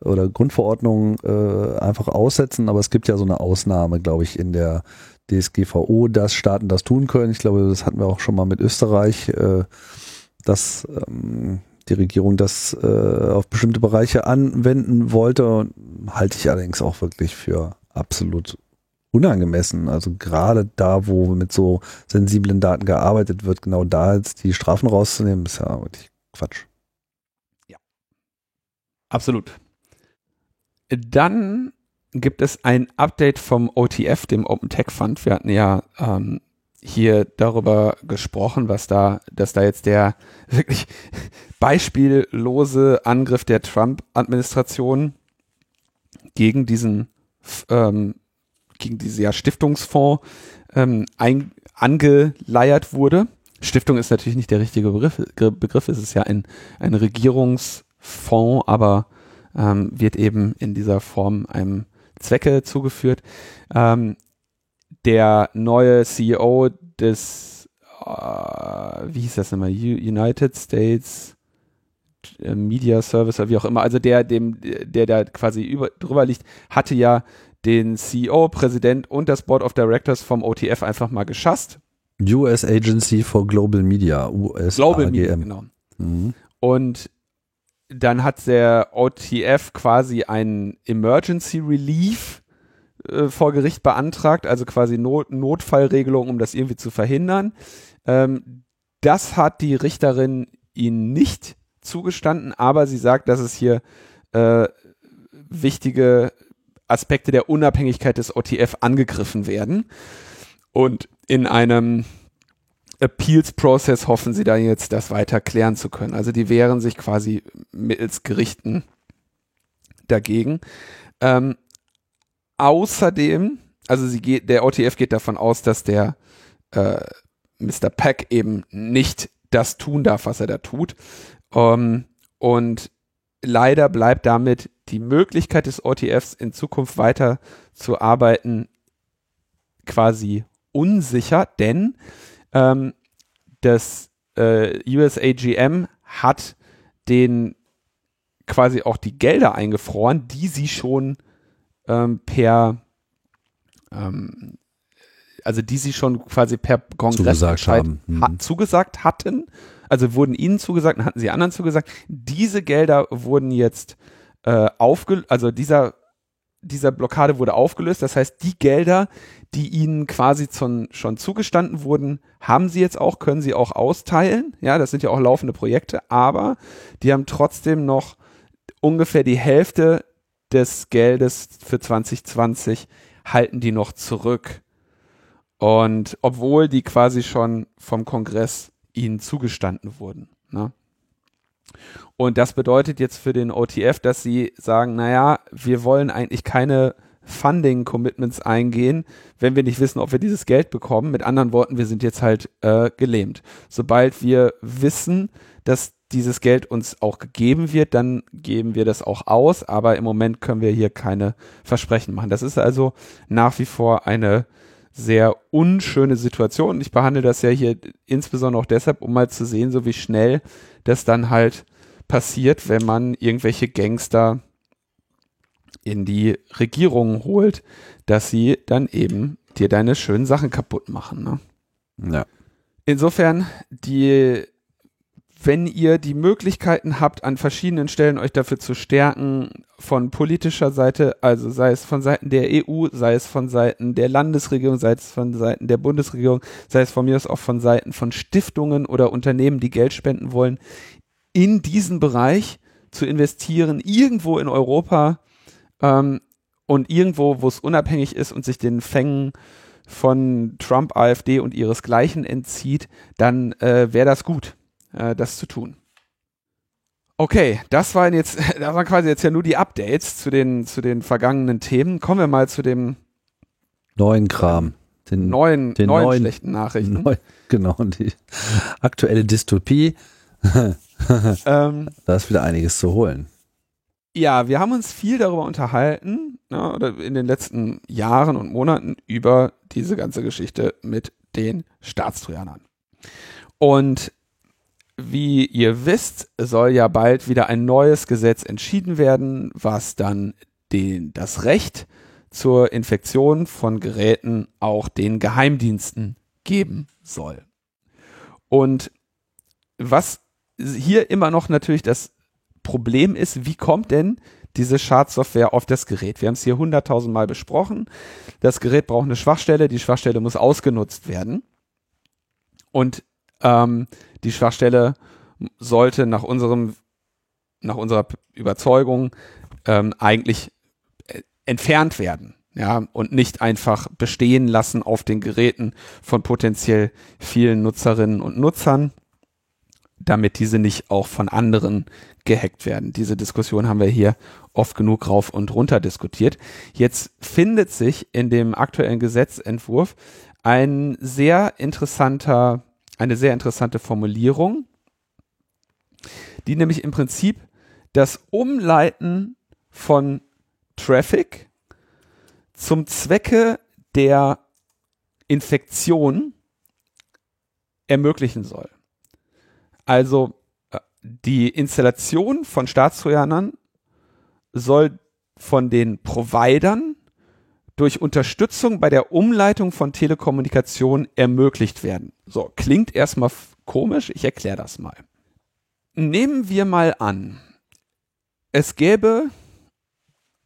oder Grundverordnung äh, einfach aussetzen, aber es gibt ja so eine Ausnahme, glaube ich, in der DSGVO, dass Staaten das tun können. Ich glaube, das hatten wir auch schon mal mit Österreich, äh, dass ähm, die Regierung das äh, auf bestimmte Bereiche anwenden wollte, halte ich allerdings auch wirklich für absolut unangemessen. Also gerade da, wo mit so sensiblen Daten gearbeitet wird, genau da jetzt die Strafen rauszunehmen, ist ja wirklich Quatsch. Ja. Absolut. Dann gibt es ein Update vom OTF, dem Open Tech Fund. Wir hatten ja ähm, hier darüber gesprochen, was da, dass da jetzt der wirklich beispiellose Angriff der Trump-Administration gegen diesen ähm, gegen diese ja, Stiftungsfonds ähm, ein, angeleiert wurde. Stiftung ist natürlich nicht der richtige Begriff, Begriff es ist ja ein, ein Regierungsfonds, aber ähm, wird eben in dieser Form einem Zwecke zugeführt. Ähm, der neue CEO des, äh, wie hieß das nochmal, United States äh, Media Service oder wie auch immer, also der, dem, der da quasi über, drüber liegt, hatte ja den CEO, Präsident und das Board of Directors vom OTF einfach mal geschasst. US Agency for Global Media, US Global AGM. Media, genau. Mhm. Und dann hat der OTF quasi einen Emergency Relief äh, vor Gericht beantragt, also quasi Not Notfallregelung, um das irgendwie zu verhindern. Ähm, das hat die Richterin ihnen nicht zugestanden, aber sie sagt, dass es hier äh, wichtige Aspekte der Unabhängigkeit des OTF angegriffen werden. Und in einem Appeals-Prozess hoffen sie da jetzt, das weiter klären zu können. Also die wehren sich quasi mittels Gerichten dagegen. Ähm, außerdem, also sie geht, der OTF geht davon aus, dass der äh, Mr. Peck eben nicht das tun darf, was er da tut. Ähm, und leider bleibt damit die Möglichkeit des OTFs in Zukunft weiter zu arbeiten quasi unsicher, denn ähm, das äh, USAGM hat den quasi auch die Gelder eingefroren, die sie schon ähm, per ähm, also die sie schon quasi per Kongress zugesagt, haben. Ha mhm. zugesagt hatten, also wurden ihnen zugesagt, dann hatten sie anderen zugesagt. Diese Gelder wurden jetzt äh, aufgelöst, also dieser dieser Blockade wurde aufgelöst. Das heißt, die Gelder, die ihnen quasi zum, schon zugestanden wurden, haben sie jetzt auch, können sie auch austeilen. Ja, das sind ja auch laufende Projekte, aber die haben trotzdem noch ungefähr die Hälfte des Geldes für 2020 halten die noch zurück. Und obwohl die quasi schon vom Kongress ihnen zugestanden wurden. Ne? Und das bedeutet jetzt für den OTF, dass sie sagen, naja, wir wollen eigentlich keine Funding-Commitments eingehen, wenn wir nicht wissen, ob wir dieses Geld bekommen. Mit anderen Worten, wir sind jetzt halt äh, gelähmt. Sobald wir wissen, dass dieses Geld uns auch gegeben wird, dann geben wir das auch aus, aber im Moment können wir hier keine Versprechen machen. Das ist also nach wie vor eine sehr unschöne Situation. Ich behandle das ja hier insbesondere auch deshalb, um mal zu sehen, so wie schnell das dann halt passiert, wenn man irgendwelche Gangster in die Regierung holt, dass sie dann eben dir deine schönen Sachen kaputt machen. Ne? Ja. Insofern, die wenn ihr die Möglichkeiten habt, an verschiedenen Stellen euch dafür zu stärken, von politischer Seite, also sei es von Seiten der EU, sei es von Seiten der Landesregierung, sei es von Seiten der Bundesregierung, sei es von mir aus auch von Seiten von Stiftungen oder Unternehmen, die Geld spenden wollen, in diesen Bereich zu investieren, irgendwo in Europa ähm, und irgendwo, wo es unabhängig ist und sich den Fängen von Trump, AfD und ihresgleichen entzieht, dann äh, wäre das gut äh, das zu tun. Okay, das waren jetzt, das waren quasi jetzt ja nur die Updates zu den, zu den vergangenen Themen. Kommen wir mal zu dem neuen Kram. Den neuen, den neuen, neuen schlechten Nachrichten. Neu, genau, die aktuelle Dystopie. ähm, da ist wieder einiges zu holen. Ja, wir haben uns viel darüber unterhalten, ne, oder in den letzten Jahren und Monaten über diese ganze Geschichte mit den Staatstrojanern. Und wie ihr wisst, soll ja bald wieder ein neues Gesetz entschieden werden, was dann den, das Recht zur Infektion von Geräten auch den Geheimdiensten geben soll. Und was hier immer noch natürlich das Problem ist, wie kommt denn diese Schadsoftware auf das Gerät? Wir haben es hier hunderttausend Mal besprochen. Das Gerät braucht eine Schwachstelle, die Schwachstelle muss ausgenutzt werden. Und ähm, die Schwachstelle sollte nach unserem, nach unserer Überzeugung ähm, eigentlich äh, entfernt werden. Ja, und nicht einfach bestehen lassen auf den Geräten von potenziell vielen Nutzerinnen und Nutzern, damit diese nicht auch von anderen gehackt werden. Diese Diskussion haben wir hier oft genug rauf und runter diskutiert. Jetzt findet sich in dem aktuellen Gesetzentwurf ein sehr interessanter, eine sehr interessante Formulierung, die nämlich im Prinzip das Umleiten von Traffic zum Zwecke der Infektion ermöglichen soll. Also äh, die Installation von Staatstrojanern soll von den Providern durch Unterstützung bei der Umleitung von Telekommunikation ermöglicht werden. So, klingt erstmal komisch, ich erkläre das mal. Nehmen wir mal an, es gäbe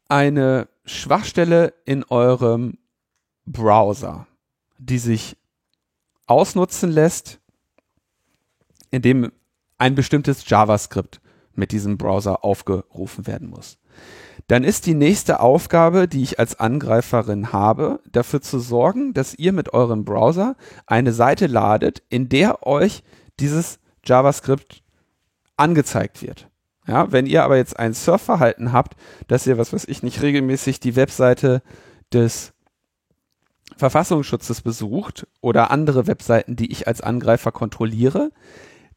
eine Schwachstelle in eurem Browser, die sich ausnutzen lässt, indem ein bestimmtes JavaScript mit diesem Browser aufgerufen werden muss. Dann ist die nächste Aufgabe, die ich als Angreiferin habe, dafür zu sorgen, dass ihr mit eurem Browser eine Seite ladet, in der euch dieses JavaScript angezeigt wird. Ja, wenn ihr aber jetzt ein Surfverhalten habt, dass ihr, was weiß ich, nicht regelmäßig die Webseite des Verfassungsschutzes besucht oder andere Webseiten, die ich als Angreifer kontrolliere,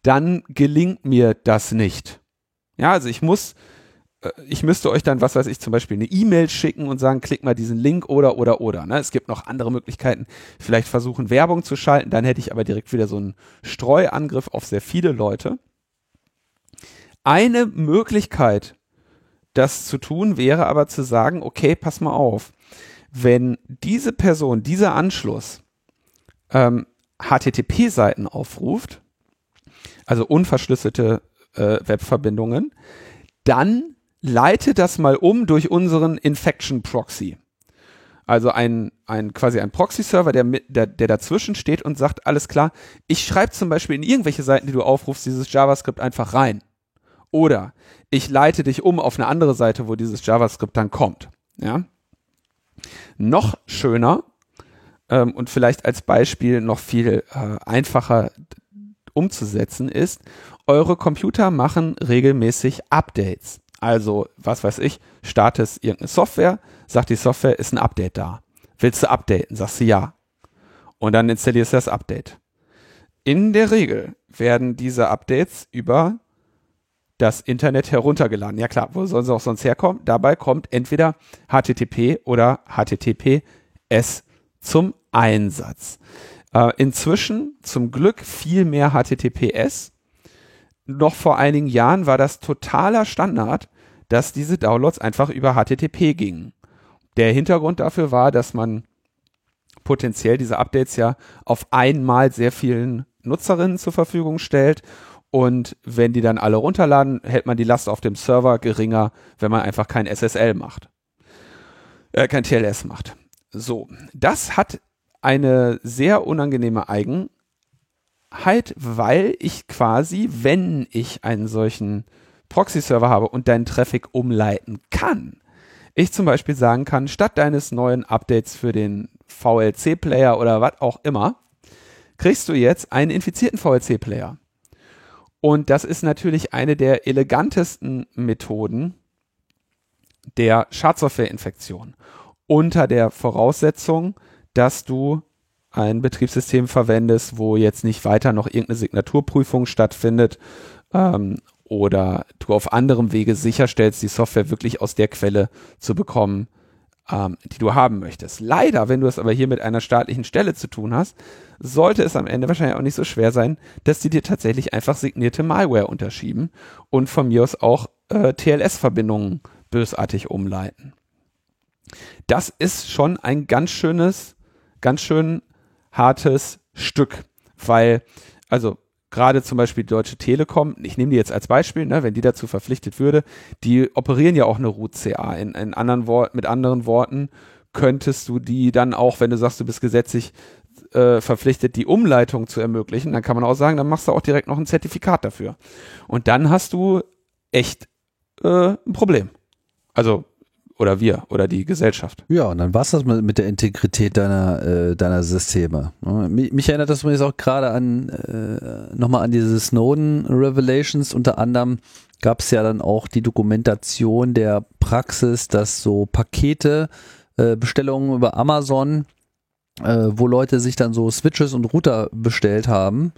dann gelingt mir das nicht. Ja, also ich muss, ich müsste euch dann, was weiß ich, zum Beispiel eine E-Mail schicken und sagen, klick mal diesen Link oder, oder, oder. Ne? Es gibt noch andere Möglichkeiten, vielleicht versuchen Werbung zu schalten, dann hätte ich aber direkt wieder so einen Streuangriff auf sehr viele Leute. Eine Möglichkeit, das zu tun, wäre aber zu sagen, okay, pass mal auf, wenn diese Person, dieser Anschluss ähm, HTTP-Seiten aufruft, also unverschlüsselte äh, Webverbindungen, dann leite das mal um durch unseren Infection Proxy. Also ein, ein quasi ein Proxy-Server, der, der, der dazwischen steht und sagt, alles klar, ich schreibe zum Beispiel in irgendwelche Seiten, die du aufrufst, dieses JavaScript einfach rein. Oder ich leite dich um auf eine andere Seite, wo dieses JavaScript dann kommt. Ja? Noch schöner ähm, und vielleicht als Beispiel noch viel äh, einfacher umzusetzen ist, eure Computer machen regelmäßig Updates. Also, was weiß ich, startest irgendeine Software, sagt die Software, ist ein Update da. Willst du updaten? Sagst du ja. Und dann installierst du das Update. In der Regel werden diese Updates über das Internet heruntergeladen. Ja klar, wo sollen sie auch sonst herkommen? Dabei kommt entweder HTTP oder HTTPS zum Einsatz. Äh, inzwischen zum Glück viel mehr HTTPS. Noch vor einigen Jahren war das totaler Standard, dass diese Downloads einfach über HTTP gingen. Der Hintergrund dafür war, dass man potenziell diese Updates ja auf einmal sehr vielen Nutzerinnen zur Verfügung stellt und wenn die dann alle runterladen, hält man die Last auf dem Server geringer, wenn man einfach kein SSL macht. Äh, kein TLS macht. So, das hat eine sehr unangenehme Eigenheit, weil ich quasi, wenn ich einen solchen Proxy-Server habe und deinen Traffic umleiten kann, ich zum Beispiel sagen kann, statt deines neuen Updates für den VLC-Player oder was auch immer, kriegst du jetzt einen infizierten VLC-Player. Und das ist natürlich eine der elegantesten Methoden der Schadsoftware-Infektion. Unter der Voraussetzung, dass du ein Betriebssystem verwendest, wo jetzt nicht weiter noch irgendeine Signaturprüfung stattfindet ähm, oder du auf anderem Wege sicherstellst, die Software wirklich aus der Quelle zu bekommen, ähm, die du haben möchtest. Leider, wenn du es aber hier mit einer staatlichen Stelle zu tun hast, sollte es am Ende wahrscheinlich auch nicht so schwer sein, dass die dir tatsächlich einfach signierte Malware unterschieben und von mir aus auch äh, TLS-Verbindungen bösartig umleiten. Das ist schon ein ganz schönes, ganz schön hartes Stück, weil, also gerade zum Beispiel die Deutsche Telekom, ich nehme die jetzt als Beispiel, ne, wenn die dazu verpflichtet würde, die operieren ja auch eine Root CA. In, in anderen Wort, mit anderen Worten könntest du die dann auch, wenn du sagst, du bist gesetzlich äh, verpflichtet, die Umleitung zu ermöglichen, dann kann man auch sagen, dann machst du auch direkt noch ein Zertifikat dafür. Und dann hast du echt äh, ein Problem. Also oder wir oder die Gesellschaft. Ja, und dann war es das mit, der Integrität deiner, äh, deiner Systeme. Ne? Mich, mich erinnert das übrigens auch gerade an äh, nochmal an diese Snowden Revelations. Unter anderem gab es ja dann auch die Dokumentation der Praxis, dass so Pakete, äh, Bestellungen über Amazon, äh, wo Leute sich dann so Switches und Router bestellt haben,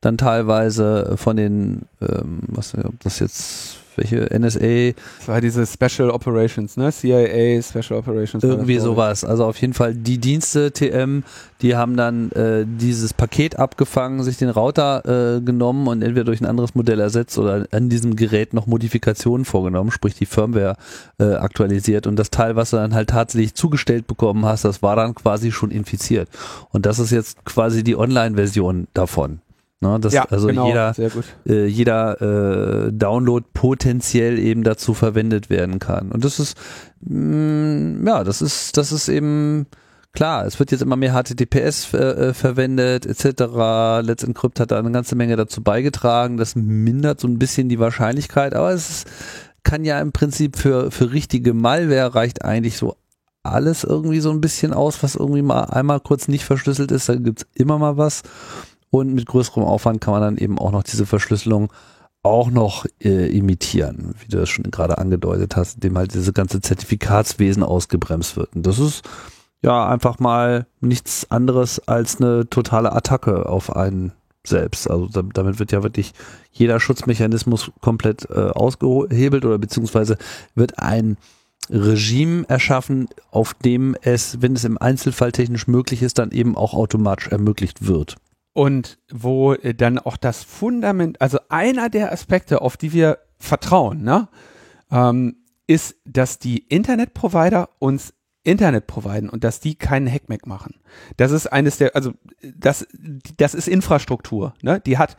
dann teilweise von den, ähm, was ob das jetzt welche NSA. Das war diese Special Operations, ne? CIA, Special Operations. Irgendwie sowas. Also auf jeden Fall die Dienste TM, die haben dann äh, dieses Paket abgefangen, sich den Router äh, genommen und entweder durch ein anderes Modell ersetzt oder an diesem Gerät noch Modifikationen vorgenommen, sprich die Firmware äh, aktualisiert und das Teil, was du dann halt tatsächlich zugestellt bekommen hast, das war dann quasi schon infiziert. Und das ist jetzt quasi die Online-Version davon. Ne, dass Ja, also genau, jeder, sehr gut. äh, jeder äh, Download potenziell eben dazu verwendet werden kann. Und das ist, mh, ja, das ist, das ist eben klar. Es wird jetzt immer mehr HTTPS äh, äh, verwendet etc. Let's Encrypt hat da eine ganze Menge dazu beigetragen. Das mindert so ein bisschen die Wahrscheinlichkeit, aber es ist, kann ja im Prinzip für für richtige Malware reicht eigentlich so alles irgendwie so ein bisschen aus, was irgendwie mal einmal kurz nicht verschlüsselt ist. Da gibt's immer mal was. Und mit größerem Aufwand kann man dann eben auch noch diese Verschlüsselung auch noch äh, imitieren, wie du das schon gerade angedeutet hast, indem halt diese ganze Zertifikatswesen ausgebremst wird. Und das ist ja einfach mal nichts anderes als eine totale Attacke auf einen selbst. Also da- damit wird ja wirklich jeder Schutzmechanismus komplett äh, ausgehebelt oder beziehungsweise wird ein Regime erschaffen, auf dem es, wenn es im Einzelfall technisch möglich ist, dann eben auch automatisch ermöglicht wird. Und wo äh, dann auch das Fundament, also einer der Aspekte, auf die wir vertrauen, ne, ähm, ist, dass die Internetprovider uns Internet providen und dass die keinen Hackmack machen. Das ist eines der, also das, das ist Infrastruktur, ne? Die hat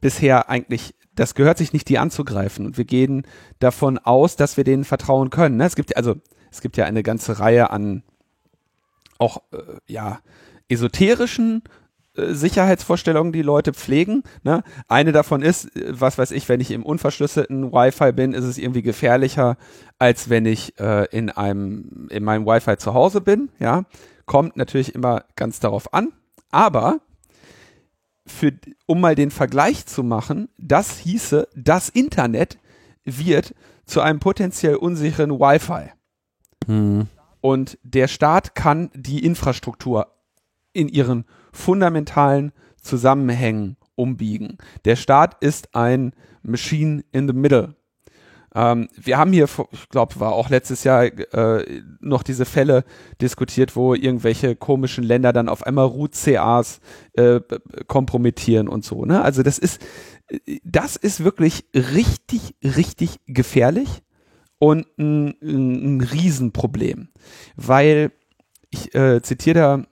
bisher eigentlich, das gehört sich nicht, die anzugreifen. Und wir gehen davon aus, dass wir denen vertrauen können. Ne? Es gibt also, es gibt ja eine ganze Reihe an auch äh, ja esoterischen Sicherheitsvorstellungen, die Leute pflegen. Ne? Eine davon ist, äh, was weiß ich, wenn ich im unverschlüsselten Wi-Fi bin, ist es irgendwie gefährlicher, als wenn ich äh, in einem in meinem Wi-Fi zu Hause bin. Ja, kommt natürlich immer ganz darauf an. Aber für, um mal den Vergleich zu machen, das hieße, das Internet wird zu einem potenziell unsicheren Wi-Fi. Und der Staat kann die Infrastruktur in ihren fundamentalen Zusammenhängen umbiegen. Der Staat ist ein Machine in the middle. Ähm, wir haben hier, ich glaube, war auch letztes Jahr äh, noch diese Fälle diskutiert, wo irgendwelche komischen Länder dann auf einmal Root-CAs äh, kompromittieren und so. Ne? Also das ist, das ist wirklich richtig, richtig gefährlich und ein, ein, ein Riesenproblem, weil ich äh, zitiere da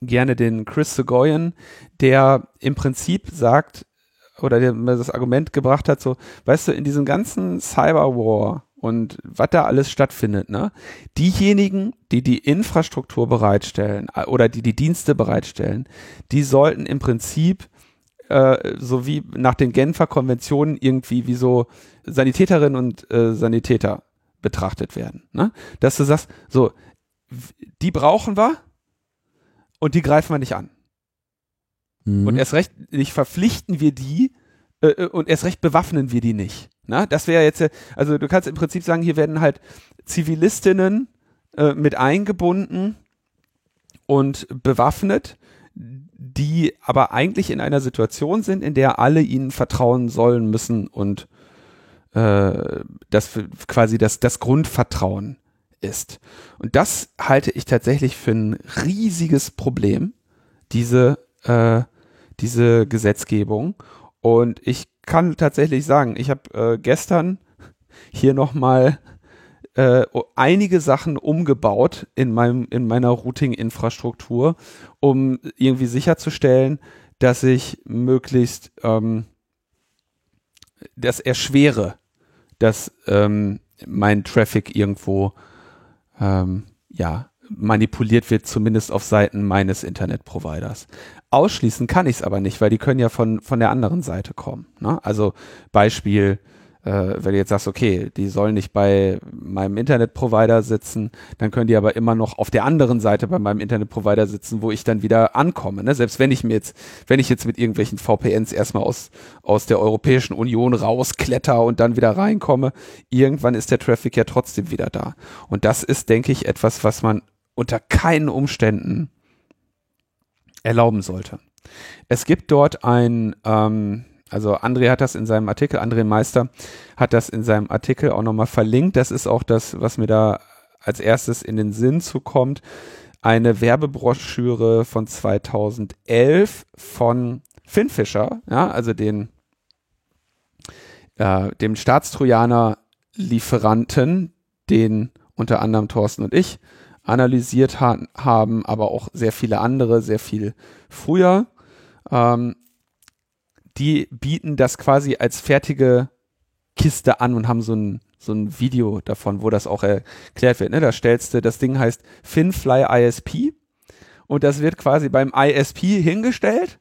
gerne den Chris Segoyan, der im Prinzip sagt, oder der mir das Argument gebracht hat, so, weißt du, in diesem ganzen Cyberwar und was da alles stattfindet, ne, diejenigen, die die Infrastruktur bereitstellen äh, oder die die Dienste bereitstellen, die sollten im Prinzip äh, so wie nach den Genfer Konventionen irgendwie wie so Sanitäterinnen und äh, Sanitäter betrachtet werden, ne? Dass du sagst, so, die brauchen wir und die greifen wir nicht an. Mhm. Und erst recht nicht verpflichten wir die äh, äh, und erst recht bewaffnen wir die nicht. Na, das wäre jetzt, äh, also du kannst im Prinzip sagen, hier werden halt Zivilistinnen äh, mit eingebunden und bewaffnet, die aber eigentlich in einer Situation sind, in der alle ihnen vertrauen sollen müssen und äh, das quasi das, das Grundvertrauen ist. Und das halte ich tatsächlich für ein riesiges Problem, diese, äh, diese Gesetzgebung. Und ich kann tatsächlich sagen, ich habe äh, gestern hier nochmal äh, einige Sachen umgebaut in meinem in meiner Routing-Infrastruktur, um irgendwie sicherzustellen, dass ich möglichst ähm, das erschwere, dass ähm, mein Traffic irgendwo ähm, ja manipuliert wird, zumindest auf Seiten meines Internetproviders. Ausschließen kann ich es aber nicht, weil die können ja von, von der anderen Seite kommen. Ne? Also Beispiel, äh, wenn du jetzt sagst, okay, die sollen nicht bei meinem Internetprovider sitzen, dann können die aber immer noch auf der anderen Seite bei meinem Internetprovider sitzen, wo ich dann wieder ankomme. Ne? Selbst wenn ich mir jetzt, wenn ich jetzt mit irgendwelchen VPNs erstmal aus, aus der Europäischen Union rauskletter und dann wieder reinkomme, irgendwann ist der Traffic ja trotzdem wieder da. Und das ist, denke ich, etwas, was man unter keinen Umständen erlauben sollte. Es gibt dort ein, ähm, also André hat das in seinem Artikel, André Meister hat das in seinem Artikel auch nochmal verlinkt. Das ist auch das, was mir da als erstes in den Sinn zukommt. Eine Werbebroschüre von 2011 von Finn Fischer, ja, also den, äh, dem Staatstrojaner-Lieferanten, den unter anderem Thorsten und ich analysiert ha haben, aber auch sehr viele andere, sehr viel früher. Ähm, die bieten das quasi als fertige Kiste an und haben so ein, so ein Video davon, wo das auch erklärt wird. Ne? Da stellst du, das Ding heißt FinFly ISP und das wird quasi beim ISP hingestellt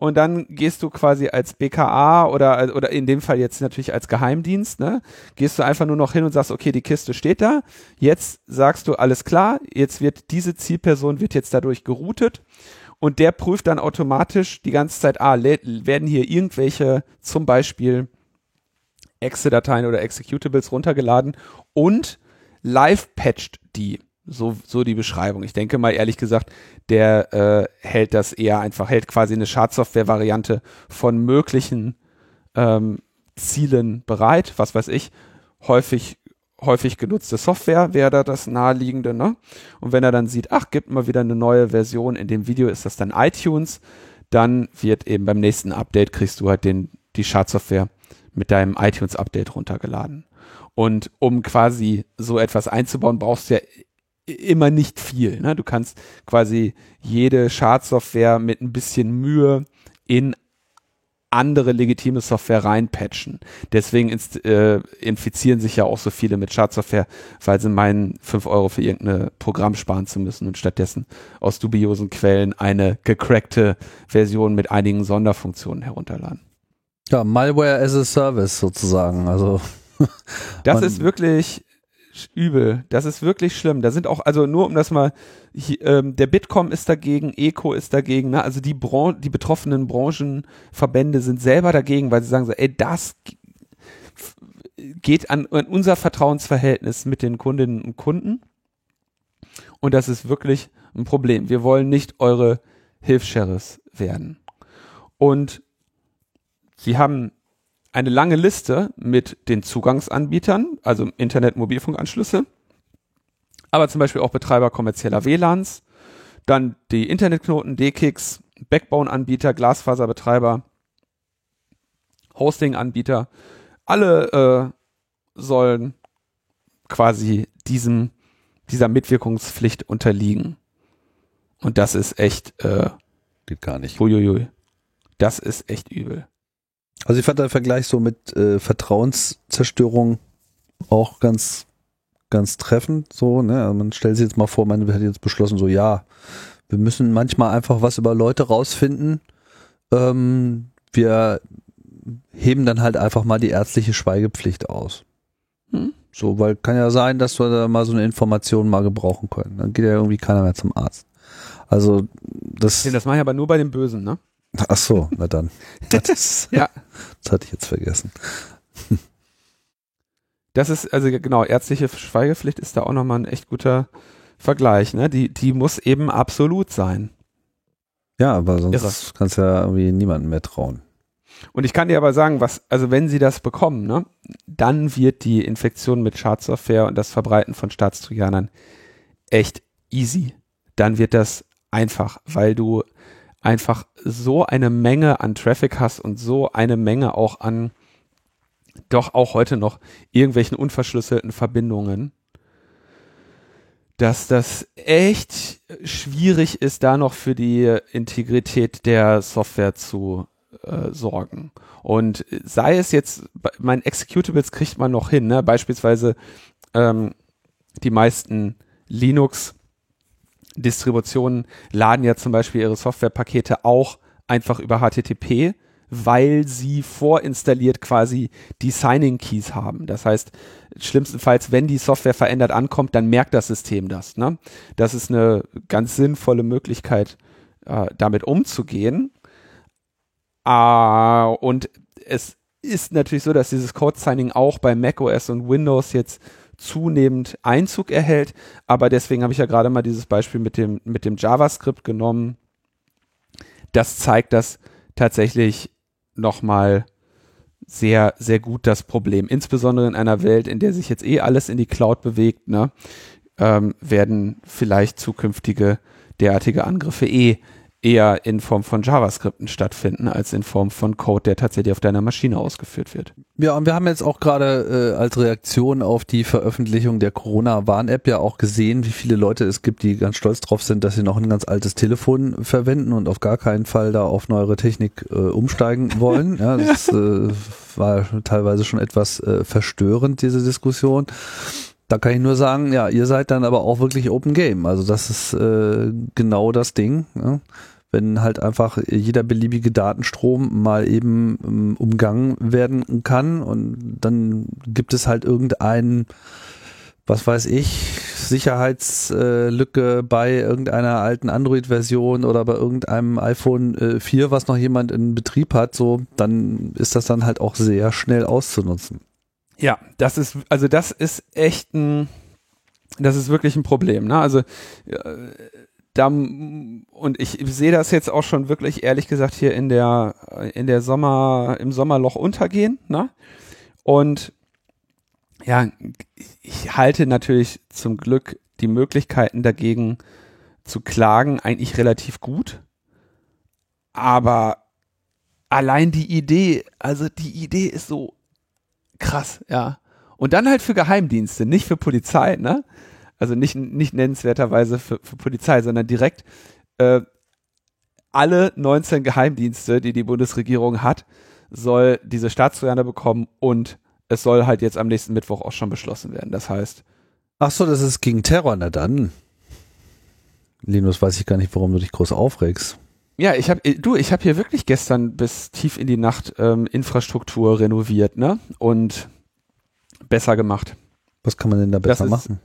und dann gehst du quasi als BKA oder, oder in dem Fall jetzt natürlich als Geheimdienst, ne, gehst du einfach nur noch hin und sagst, okay, die Kiste steht da, jetzt sagst du, alles klar, jetzt wird diese Zielperson wird jetzt dadurch geroutet und der prüft dann automatisch die ganze Zeit, ah, werden hier irgendwelche zum Beispiel Exe-Dateien oder Executables runtergeladen und live patcht die. So, so die Beschreibung. Ich denke mal, ehrlich gesagt, der äh, hält das eher einfach, hält quasi eine Schadsoftware-Variante von möglichen ähm, Zielen bereit, was weiß ich, häufig häufig genutzte Software wäre da das naheliegende, ne? Und wenn er dann sieht, ach, gibt mal wieder eine neue Version, in dem Video ist das dann iTunes, dann wird eben beim nächsten Update kriegst du halt den, die Schadsoftware mit deinem iTunes-Update runtergeladen. Und um quasi so etwas einzubauen, brauchst du ja immer nicht viel. Ne? Du kannst quasi jede Schadsoftware mit ein bisschen Mühe in andere legitime Software reinpatchen. Deswegen inst, äh, infizieren sich ja auch so viele mit Schadsoftware, weil sie meinen, fünf Euro für irgendein Programm sparen zu müssen und stattdessen aus dubiosen Quellen eine gecrackte Version mit einigen Sonderfunktionen herunterladen. Ja, Malware as a Service sozusagen. Also das ist wirklich übel. Das ist wirklich schlimm. Da sind auch, also nur um das mal, hier, ähm, der Bitkom ist dagegen, Eco ist dagegen, ne? also die, Bran die betroffenen Branchenverbände sind selber dagegen, weil sie sagen so, ey, das geht an, an unser Vertrauensverhältnis mit den Kundinnen und Kunden. Und das ist wirklich ein Problem. Wir wollen nicht eure Hilfssheriffs werden. Und sie haben eine lange Liste mit den Zugangsanbietern, also Internet-Mobilfunkanschlüsse, aber zum Beispiel auch Betreiber kommerzieller WLANs, dann die Internetknoten, DKIX, Backbone-Anbieter, Glasfaserbetreiber, Hosting-Anbieter, alle äh, sollen quasi diesem, dieser Mitwirkungspflicht unterliegen. Und das ist echt, äh, geht gar nicht. Uiuiui. Das ist echt übel. Also ich fand den Vergleich so mit äh, Vertrauenszerstörung auch ganz, ganz treffend. So, ne? Also man stellt sich jetzt mal vor, man hätte jetzt beschlossen, so ja, wir müssen manchmal einfach was über Leute rausfinden. Ähm, wir heben dann halt einfach mal die ärztliche Schweigepflicht aus. Hm? So, weil kann ja sein, dass wir da mal so eine Information mal gebrauchen können. Dann geht ja irgendwie keiner mehr zum Arzt. Also das. Das mache ich aber nur bei den Bösen, ne? Ach so, na dann. Das, ja. Das hatte ich jetzt vergessen. Das ist, also genau, ärztliche Schweigepflicht ist da auch nochmal ein echt guter Vergleich, ne? Die, die muss eben absolut sein. Ja, aber sonst Irre. kannst du ja irgendwie niemandem mehr trauen. Und ich kann dir aber sagen, was, also wenn sie das bekommen, ne, dann wird die Infektion mit Schadsoftware und das Verbreiten von Staatstrojanern echt easy. Dann wird das einfach, weil du einfach so eine Menge an Traffic hast und so eine Menge auch an doch auch heute noch irgendwelchen unverschlüsselten Verbindungen, dass das echt schwierig ist, da noch für die Integrität der Software zu äh, sorgen. Und sei es jetzt, mein Executables kriegt man noch hin, ne? beispielsweise ähm, die meisten Linux-Distributionen laden ja zum Beispiel ihre Softwarepakete auch einfach über HTTP, weil sie vorinstalliert quasi die Signing Keys haben. Das heißt, schlimmstenfalls, wenn die Software verändert ankommt, dann merkt das System das. Ne? Das ist eine ganz sinnvolle Möglichkeit, äh, damit umzugehen. Uh, und es ist natürlich so, dass dieses Code Signing auch bei macOS und Windows jetzt zunehmend Einzug erhält. Aber deswegen habe ich ja gerade mal dieses Beispiel mit dem, mit dem JavaScript genommen. Das zeigt das tatsächlich nochmal sehr, sehr gut das Problem. Insbesondere in einer Welt, in der sich jetzt eh alles in die Cloud bewegt, ne, ähm, werden vielleicht zukünftige derartige Angriffe eh eher in Form von JavaScripten stattfinden, als in Form von Code, der tatsächlich auf deiner Maschine ausgeführt wird. Ja, und wir haben jetzt auch gerade äh, als Reaktion auf die Veröffentlichung der Corona-Warn-App ja auch gesehen, wie viele Leute es gibt, die ganz stolz drauf sind, dass sie noch ein ganz altes Telefon verwenden und auf gar keinen Fall da auf neuere Technik äh, umsteigen wollen. ja, das äh, war teilweise schon etwas äh, verstörend, diese Diskussion. Da kann ich nur sagen, ja, ihr seid dann aber auch wirklich Open Game. Also das ist äh, genau das Ding. Ja? Wenn halt einfach jeder beliebige Datenstrom mal eben ähm, umgangen werden kann und dann gibt es halt irgendeinen, was weiß ich, Sicherheitslücke äh, bei irgendeiner alten Android-Version oder bei irgendeinem iPhone äh, 4, was noch jemand in Betrieb hat, so, dann ist das dann halt auch sehr schnell auszunutzen. Ja, das ist, also das ist echt ein, das ist wirklich ein Problem, ne? Also, äh, da, und ich sehe das jetzt auch schon wirklich, ehrlich gesagt, hier in der, in der Sommer, im Sommerloch untergehen, ne? Und, ja, ich halte natürlich zum Glück die Möglichkeiten dagegen zu klagen eigentlich relativ gut. Aber allein die Idee, also die Idee ist so krass, ja. Und dann halt für Geheimdienste, nicht für Polizei, ne? Also nicht, nicht nennenswerterweise für, für Polizei, sondern direkt äh, alle 19 Geheimdienste, die die Bundesregierung hat, soll diese Staatstrojaner bekommen und es soll halt jetzt am nächsten Mittwoch auch schon beschlossen werden. Das heißt. Ach so, das ist gegen Terror, na dann. Linus, weiß ich gar nicht, warum du dich groß aufregst. Ja, ich habe du, ich habe hier wirklich gestern bis tief in die Nacht ähm, Infrastruktur renoviert, ne? Und besser gemacht. Was kann man denn da besser ist, machen?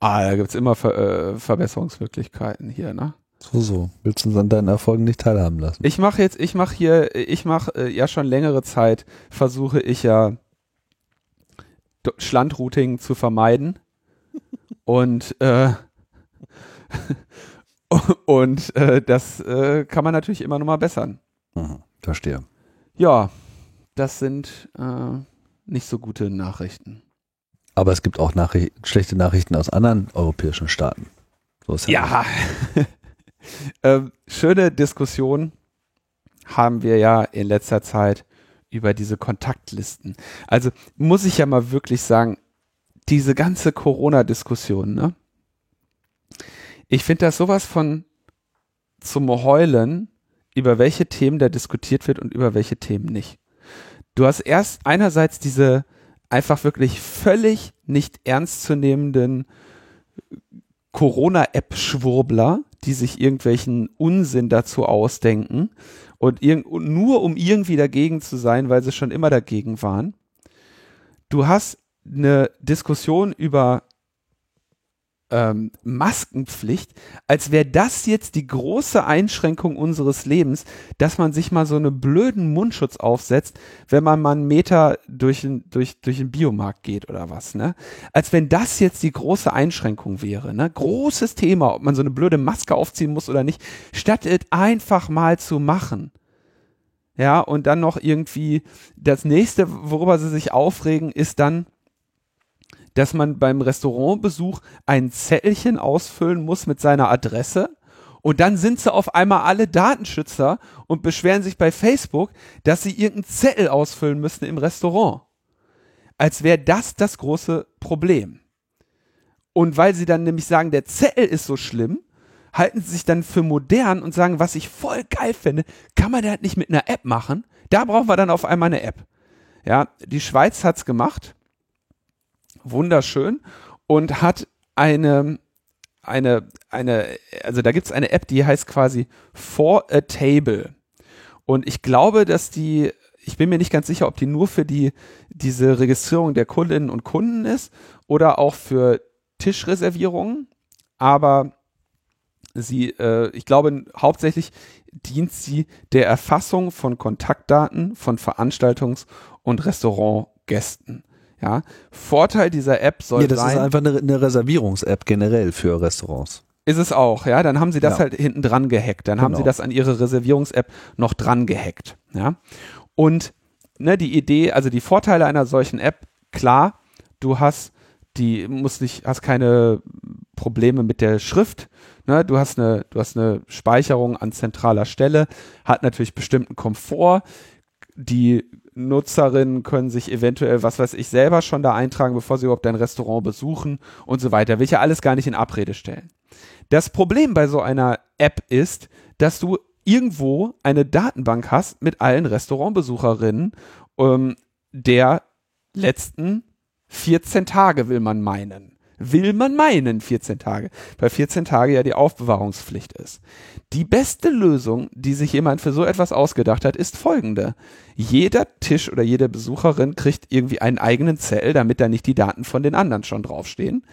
Ah, da gibt's immer Ver, äh, Verbesserungsmöglichkeiten hier, ne? So, so. Willst du uns an deinen Erfolgen nicht teilhaben lassen? Ich mache jetzt, ich mache hier, ich mache äh, ja schon längere Zeit, versuche ich ja Schlandrouting zu vermeiden. Und äh, Und äh, das äh, kann man natürlich immer noch mal bessern. Mhm, verstehe. Ja, das sind äh, nicht so gute Nachrichten. Aber es gibt auch Nachricht schlechte Nachrichten aus anderen europäischen Staaten. So ja. ähm, schöne Diskussion haben wir ja in letzter Zeit über diese Kontaktlisten. Also muss ich ja mal wirklich sagen, diese ganze Corona-Diskussion, ne? Ich finde das sowas von zum Heulen, über welche Themen da diskutiert wird und über welche Themen nicht. Du hast erst einerseits diese einfach wirklich völlig nicht ernstzunehmenden Corona-App-Schwurbler, die sich irgendwelchen Unsinn dazu ausdenken und, und nur um irgendwie dagegen zu sein, weil sie schon immer dagegen waren. Du hast eine Diskussion über ähm, Maskenpflicht, als wäre das jetzt die große Einschränkung unseres Lebens, dass man sich mal so einen blöden Mundschutz aufsetzt, wenn man mal einen Meter durch, ein, durch, durch den Biomarkt geht oder was, ne? Als wenn das jetzt die große Einschränkung wäre, ne? Großes Thema, ob man so eine blöde Maske aufziehen muss oder nicht, statt es einfach mal zu machen. Ja, und dann noch irgendwie das nächste, worüber sie sich aufregen, ist dann, dass man beim Restaurantbesuch ein Zettelchen ausfüllen muss mit seiner Adresse. Und dann sind sie auf einmal alle Datenschützer und beschweren sich bei Facebook, dass sie irgendeinen Zettel ausfüllen müssen im Restaurant. Als wäre das das große Problem. Und weil sie dann nämlich sagen, der Zettel ist so schlimm, halten sie sich dann für modern und sagen, was ich voll geil finde, kann man das nicht mit einer App machen? Da brauchen wir dann auf einmal eine App. Ja, die Schweiz hat's gemacht. Wunderschön. Und hat eine, eine, eine, also da gibt's eine App, die heißt quasi For a Table. Und ich glaube, dass die, ich bin mir nicht ganz sicher, ob die nur für die, diese Registrierung der Kundinnen und Kunden ist oder auch für Tischreservierungen. Aber sie, äh, ich glaube, hauptsächlich dient sie der Erfassung von Kontaktdaten von Veranstaltungs- und Restaurantgästen. Ja, Vorteil dieser App soll Nee, das sein. ist einfach eine, eine Reservierungs-App generell für Restaurants. Ist es auch, ja. Dann haben sie das Ja. halt hinten dran gehackt. Dann haben Genau. sie das an ihre Reservierungs-App noch dran gehackt, ja. Und ne, die Idee, also die Vorteile einer solchen App, klar, du hast die musst nicht, hast keine Probleme mit der Schrift. Ne? Du hast eine, du hast eine Speicherung an zentraler Stelle, hat natürlich bestimmten Komfort. Die Nutzerinnen können sich eventuell, was weiß ich, selber schon da eintragen, bevor sie überhaupt dein Restaurant besuchen und so weiter. Will ich ja alles gar nicht in Abrede stellen. Das Problem bei so einer App ist, dass du irgendwo eine Datenbank hast mit allen Restaurantbesucherinnen ähm, der letzten 14 Tage, will man meinen. Will man meinen, 14 Tage. Weil 14 Tage ja die Aufbewahrungspflicht ist. Die beste Lösung, die sich jemand für so etwas ausgedacht hat, ist folgende. Jeder Tisch oder jede Besucherin kriegt irgendwie einen eigenen Zettel, damit da nicht die Daten von den anderen schon draufstehen.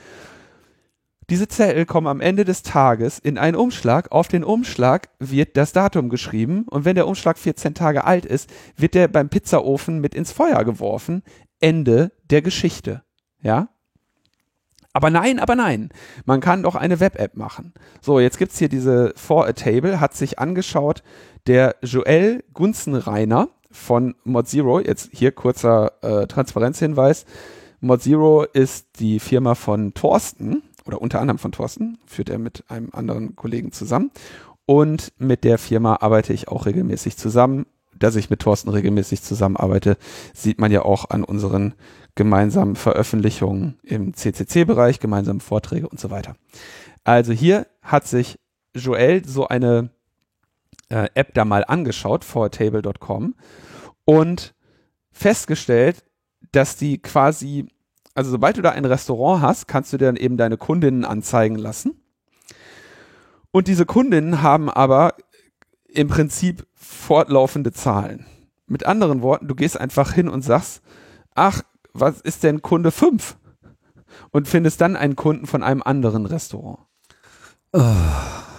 Diese Zettel kommen am Ende des Tages in einen Umschlag. Auf den Umschlag wird das Datum geschrieben und wenn der Umschlag 14 Tage alt ist, wird der beim Pizzaofen mit ins Feuer geworfen. Ende der Geschichte. Ja? Aber nein, aber nein. Man kann doch eine Web-App machen. So, jetzt gibt's hier diese For a Table, hat sich angeschaut, der Joel Gunzenreiner von ModZero, jetzt hier kurzer äh, Transparenzhinweis. ModZero ist die Firma von Thorsten, oder unter anderem von Thorsten, führt er mit einem anderen Kollegen zusammen. Und mit der Firma arbeite ich auch regelmäßig zusammen. Dass ich mit Thorsten regelmäßig zusammenarbeite, sieht man ja auch an unseren gemeinsamen Veröffentlichungen im CCC-Bereich, gemeinsame Vorträge und so weiter. Also hier hat sich Joel so eine äh, App da mal angeschaut, fortable.com und festgestellt, dass die quasi, also sobald du da ein Restaurant hast, kannst du dir dann eben deine Kundinnen anzeigen lassen. Und diese Kundinnen haben aber im Prinzip fortlaufende Zahlen. Mit anderen Worten, du gehst einfach hin und sagst, ach, was ist denn Kunde 5? Und findest dann einen Kunden von einem anderen Restaurant.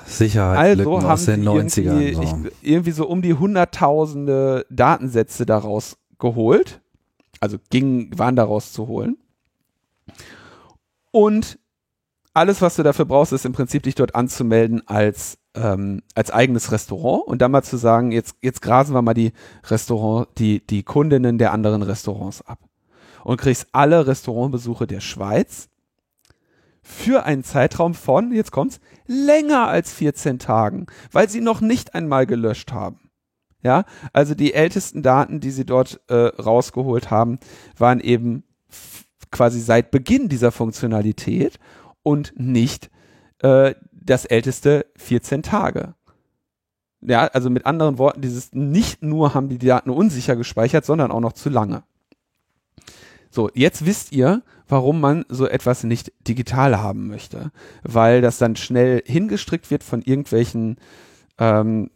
Sicherheit Also haben aus den 90ern. irgendwie, So. ich, irgendwie so um die hunderttausende Datensätze daraus geholt. Also ging, waren daraus zu holen. Und alles, was du dafür brauchst, ist im Prinzip dich dort anzumelden als, ähm, als eigenes Restaurant und dann mal zu sagen, jetzt, jetzt grasen wir mal die Restaurant, die, die Kundinnen der anderen Restaurants ab. Und kriegst alle Restaurantbesuche der Schweiz für einen Zeitraum von, jetzt kommt's, länger als 14 Tagen, weil sie noch nicht einmal gelöscht haben. Ja, also die ältesten Daten, die sie dort äh, rausgeholt haben, waren eben quasi seit Beginn dieser Funktionalität und nicht äh, das älteste 14 Tage. Ja, also mit anderen Worten, dieses nicht nur haben die Daten unsicher gespeichert, sondern auch noch zu lange. So, jetzt wisst ihr, warum man so etwas nicht digital haben möchte, weil das dann schnell hingestrickt wird von irgendwelchen ähm,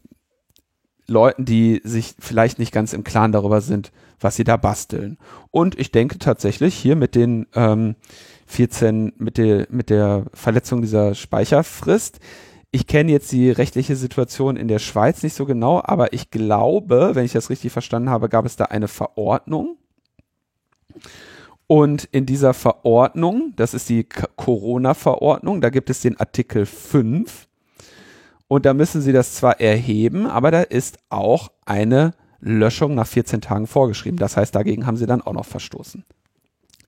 Leuten, die sich vielleicht nicht ganz im Klaren darüber sind, was sie da basteln. Und ich denke tatsächlich hier mit den ähm, 14, mit der, mit der Verletzung dieser Speicherfrist, ich kenne jetzt die rechtliche Situation in der Schweiz nicht so genau, aber ich glaube, wenn ich das richtig verstanden habe, gab es da eine Verordnung. Und in dieser Verordnung, das ist die Corona-Verordnung, da gibt es den Artikel 5. Und da müssen sie das zwar erheben, aber da ist auch eine Löschung nach 14 Tagen vorgeschrieben. Das heißt, dagegen haben sie dann auch noch verstoßen.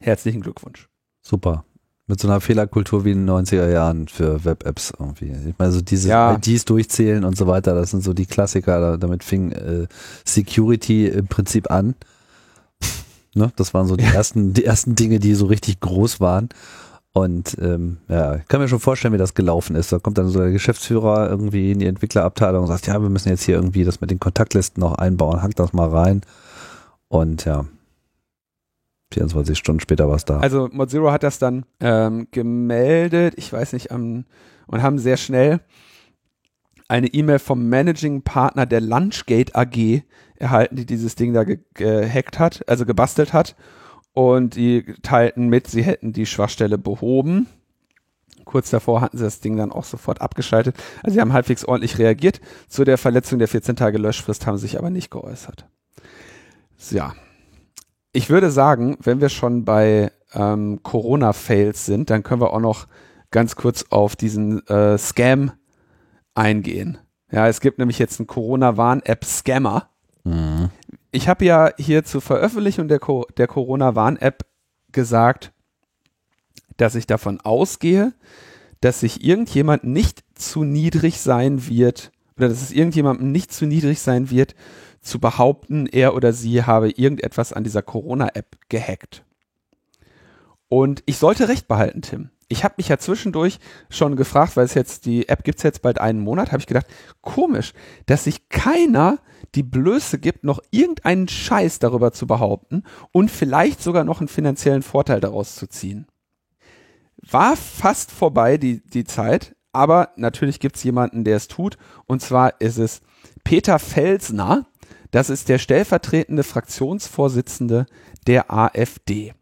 Herzlichen Glückwunsch. Super. Mit so einer Fehlerkultur wie in den 90er Jahren für Web-Apps irgendwie. Ich meine, so diese Ja. IDs durchzählen und so weiter, das sind so die Klassiker. Da- Damit fing äh, Security im Prinzip an. Ne? Das waren so die ersten, die ersten Dinge, die so richtig groß waren. Und ähm, ja, ich kann mir schon vorstellen, wie das gelaufen ist. Da kommt dann so der Geschäftsführer irgendwie in die Entwicklerabteilung und sagt, ja, wir müssen jetzt hier irgendwie das mit den Kontaktlisten noch einbauen, hackt das mal rein. Und ja, 24 Stunden später war es da. Also Mozilla hat das dann ähm, gemeldet, ich weiß nicht, am, und haben sehr schnell eine E-Mail vom Managing Partner der Lunchgate AG erhalten, die dieses Ding da ge gehackt hat, also gebastelt hat und die teilten mit, sie hätten die Schwachstelle behoben. Kurz davor hatten sie das Ding dann auch sofort abgeschaltet. Also sie haben halbwegs ordentlich reagiert. Zu der Verletzung der 14 Tage Löschfrist haben sie sich aber nicht geäußert. Ja. Ich würde sagen, wenn wir schon bei ähm, Corona-Fails sind, dann können wir auch noch ganz kurz auf diesen äh, Scam eingehen. Ja, es gibt nämlich jetzt einen Corona-Warn-App-Scammer. Mhm ich habe ja hier zur Veröffentlichung der, Co der Corona-Warn-App gesagt, dass ich davon ausgehe, dass sich irgendjemand nicht zu niedrig sein wird, oder dass es irgendjemandem nicht zu niedrig sein wird, zu behaupten, er oder sie habe irgendetwas an dieser Corona-App gehackt. Und ich sollte recht behalten, Tim. Ich habe mich ja zwischendurch schon gefragt, weil es jetzt die App gibt's jetzt bald einen Monat, habe ich gedacht, komisch, dass sich keiner die Blöße gibt, noch irgendeinen Scheiß darüber zu behaupten und vielleicht sogar noch einen finanziellen Vorteil daraus zu ziehen. War fast vorbei die, die Zeit, aber natürlich gibt es jemanden, der es tut. Und zwar ist es Peter Felsner. Das ist der stellvertretende Fraktionsvorsitzende der AfD.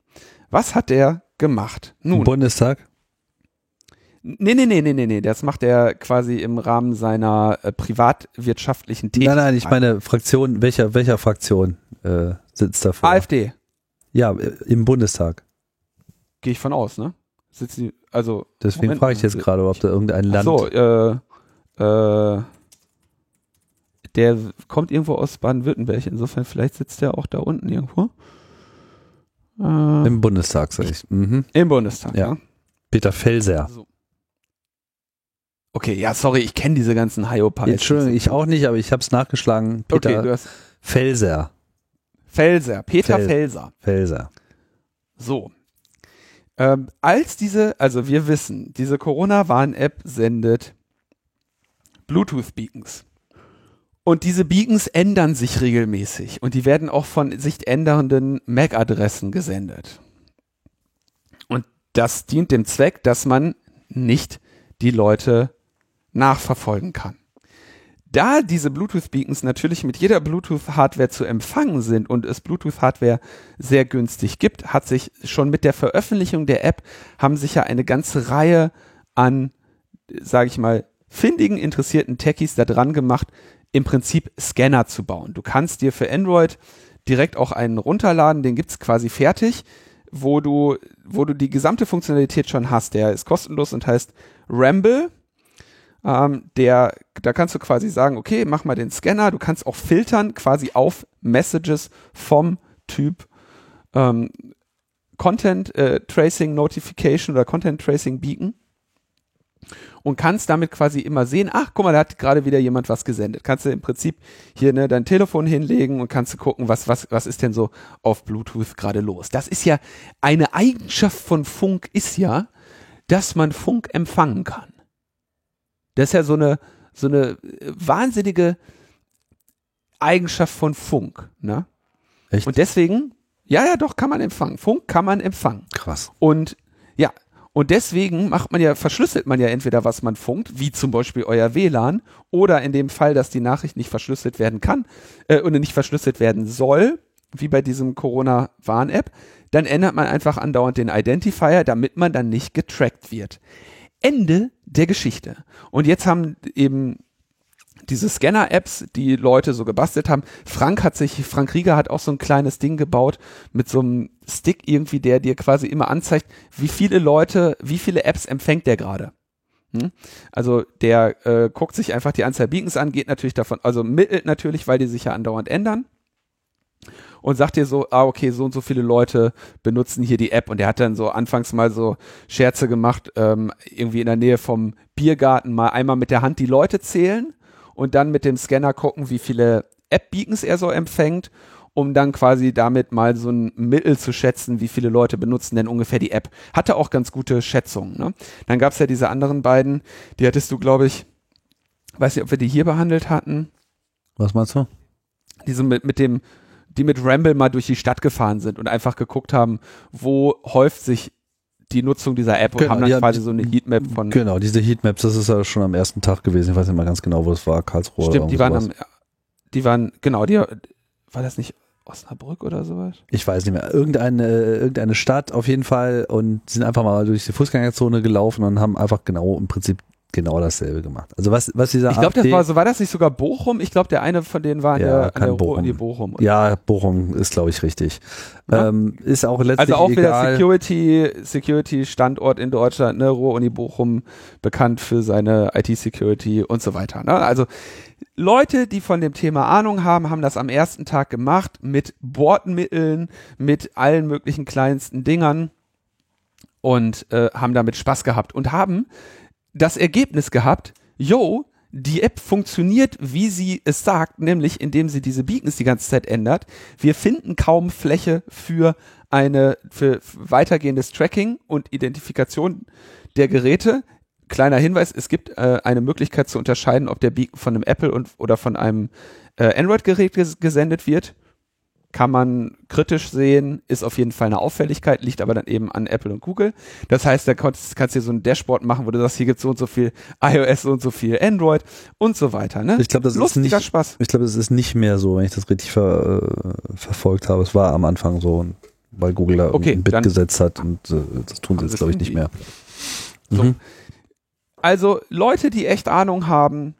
Was hat er gemacht? Nun. Bundestag? Nee, nee, nee, nee, nee, nee. Das macht er quasi im Rahmen seiner äh, privatwirtschaftlichen Tätigkeit. Nein, nein, ich meine Fraktion, welcher, welcher Fraktion äh, sitzt davor? AfD. Ja, äh, im Bundestag. Gehe ich von aus, ne? Sitzen die, also. Deswegen frage ich jetzt gerade, ob da irgendein Land. so, äh, äh, der kommt irgendwo aus Baden-Württemberg, insofern vielleicht sitzt der auch da unten irgendwo. Äh, Im Bundestag, sag ich. Mhm. Im Bundestag, ja. ja. Peter Felser. So. Okay, ja, sorry, ich kenne diese ganzen Hyopies. Entschuldigung, ich auch nicht, aber ich habe es nachgeschlagen. Peter Okay, du hast Felser. Felser, Peter Fel- Felser. Felser. So. Ähm, als diese, also wir wissen, diese Corona-Warn-App sendet Bluetooth-Beacons. Und diese Beacons ändern sich regelmäßig und die werden auch von sich ändernden MAC-Adressen gesendet. Und das dient dem Zweck, dass man nicht die Leute nachverfolgen kann. Da diese Bluetooth-Beacons natürlich mit jeder Bluetooth-Hardware zu empfangen sind und es Bluetooth-Hardware sehr günstig gibt, hat sich schon mit der Veröffentlichung der App haben sich ja eine ganze Reihe an, sage ich mal, findigen, interessierten Techies da dran gemacht, im Prinzip Scanner zu bauen. Du kannst dir für Android direkt auch einen runterladen, den gibt's quasi fertig, wo du, wo du die gesamte Funktionalität schon hast. Der ist kostenlos und heißt Ramble. Ähm, der, da kannst du quasi sagen, okay, mach mal den Scanner. Du kannst auch filtern quasi auf Messages vom Typ ähm, Content äh, Tracing Notification oder Content Tracing Beacon und kannst damit quasi immer sehen, ach, guck mal, da hat gerade wieder jemand was gesendet. Kannst du im Prinzip hier ne, dein Telefon hinlegen und kannst du gucken, was, was, was ist denn so auf Bluetooth gerade los. Das ist ja eine Eigenschaft von Funk ist ja, dass man Funk empfangen kann. Das ist ja so eine, so eine wahnsinnige Eigenschaft von Funk. Ne? Echt? Und deswegen, ja, ja, doch, kann man empfangen. Funk kann man empfangen. Krass. Und ja, und deswegen macht man ja, verschlüsselt man ja entweder, was man funkt, wie zum Beispiel euer WLAN, oder in dem Fall, dass die Nachricht nicht verschlüsselt werden kann äh, oder nicht verschlüsselt werden soll, wie bei diesem Corona-Warn-App, dann ändert man einfach andauernd den Identifier, damit man dann nicht getrackt wird. Ende der Geschichte. Und jetzt haben eben diese Scanner-Apps, die Leute so gebastelt haben. Frank hat sich, Frank Rieger hat auch so ein kleines Ding gebaut mit so einem Stick irgendwie, der dir quasi immer anzeigt, wie viele Leute, wie viele Apps empfängt der gerade. Hm? Also der äh, guckt sich einfach die Anzahl Beacons an, geht natürlich davon, also mittelt natürlich, weil die sich ja andauernd ändern und sagt dir so, ah, okay, so und so viele Leute benutzen hier die App. Und der hat dann so anfangs mal so Scherze gemacht, ähm, irgendwie in der Nähe vom Biergarten mal einmal mit der Hand die Leute zählen und dann mit dem Scanner gucken, wie viele App-Beacons er so empfängt um dann quasi damit mal so ein Mittel zu schätzen, wie viele Leute benutzen denn ungefähr die App. Hatte auch ganz gute Schätzungen. Ne? Dann gab es ja diese anderen beiden, die hattest du, glaube ich, weiß nicht, ob wir die hier behandelt hatten. Was meinst du? Diese mit, mit dem, die mit Ramble mal durch die Stadt gefahren sind und einfach geguckt haben, wo häuft sich die Nutzung dieser App und Genau, haben dann quasi so eine Heatmap von. Genau, diese Heatmaps, das ist ja schon am ersten Tag gewesen. Ich weiß nicht mal ganz genau, wo es war. Karlsruhe Stimmt, die waren am, die waren, genau, die, war das nicht Osnabrück oder sowas? Ich weiß nicht mehr. Irgendeine, irgendeine Stadt auf jeden Fall und sind einfach mal durch die Fußgängerzone gelaufen und haben einfach genau im Prinzip genau dasselbe gemacht. Also was, was dieser Ich glaube, das war so, war das nicht sogar Bochum? Ich glaube, der eine von denen war Ja, der, kann der Bochum. Bochum. Ja, Bochum ist, glaube ich, richtig. Ja. Ähm, ist auch letztlich Also auch wieder. Security, Security Standort in Deutschland, ne, Ruhr-Uni Bochum, bekannt für seine IT-Security und so weiter. Ne? Also Leute, die von dem Thema Ahnung haben, haben das am ersten Tag gemacht mit Bordmitteln, mit allen möglichen kleinsten Dingern und äh, haben damit Spaß gehabt und haben das Ergebnis gehabt, yo, die App funktioniert, wie sie es sagt, nämlich indem sie diese Beacons die ganze Zeit ändert. Wir finden kaum Fläche für eine für weitergehendes Tracking und Identifikation der Geräte. Kleiner Hinweis, es gibt äh, eine Möglichkeit zu unterscheiden, ob der Beacon von einem Apple und, oder von einem äh, Android-Gerät ges gesendet wird. Kann man kritisch sehen, ist auf jeden Fall eine Auffälligkeit, liegt aber dann eben an Apple und Google. Das heißt, da kannst, kannst du dir so ein Dashboard machen, wo du sagst, hier gibt so und so viel iOS, so und so viel Android und so weiter. Ne? Ich glaube, das ist Lustiger nicht, Spaß. ich glaube, es ist nicht mehr so, wenn ich das richtig ver, äh, verfolgt habe. Es war am Anfang so, weil Google da Okay, ein Bit gesetzt hat und äh, das tun sie Das jetzt, glaube ich, nicht mehr. So. Mhm. Also Leute, die echt Ahnung haben,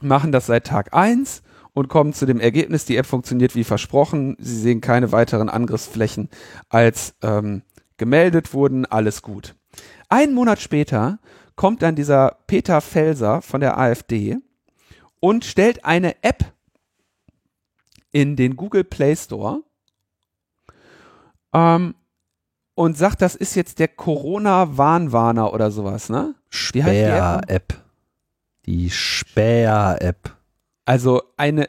machen das seit Tag eins und kommen zu dem Ergebnis, die App funktioniert wie versprochen. Sie sehen keine weiteren Angriffsflächen als ähm, gemeldet wurden. Alles gut. Einen Monat später kommt dann dieser Peter Felser von der AfD und stellt eine App in den Google Play Store ähm, und sagt, das ist jetzt der Corona-Warnwarner oder sowas, ne? Heißt die App? Also eine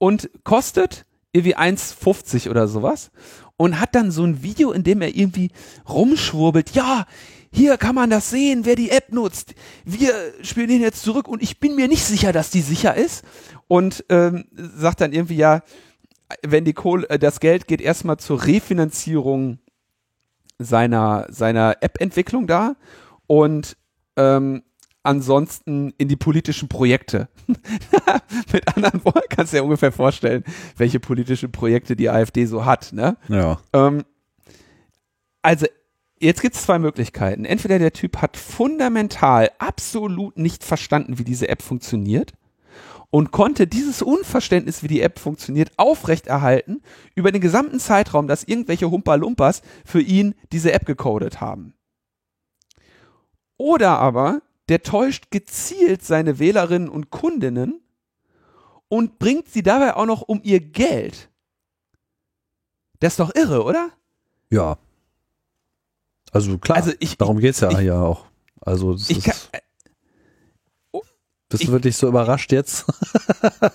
und kostet irgendwie 1,50 oder sowas und hat dann so ein Video, in dem er irgendwie rumschwurbelt. Ja, hier kann man das sehen, wer die App nutzt. Wir spielen den jetzt zurück und ich bin mir nicht sicher, dass die sicher ist. Und ähm, sagt dann irgendwie ja, wenn die Kohle, äh, das Geld geht erstmal zur Refinanzierung seiner seiner App-Entwicklung da und ähm, ansonsten in die politischen Projekte. Mit anderen Worten kannst du dir ungefähr vorstellen, welche politischen Projekte die AfD so hat. Ne? Ja. Ähm, also, jetzt gibt es zwei Möglichkeiten. Entweder der Typ hat fundamental absolut nicht verstanden, wie diese App funktioniert und konnte dieses Unverständnis, wie die App funktioniert, aufrechterhalten über den gesamten Zeitraum, dass irgendwelche Humpa-Lumpas für ihn diese App gecodet haben. Oder aber der täuscht gezielt seine Wählerinnen und Kundinnen und bringt sie dabei auch noch um ihr Geld. Das ist doch irre, oder? Ja. Also klar, Also ich, darum geht's ja ich- hier auch. Also das ich, ist, kann, bist ich- du wirklich so überrascht jetzt?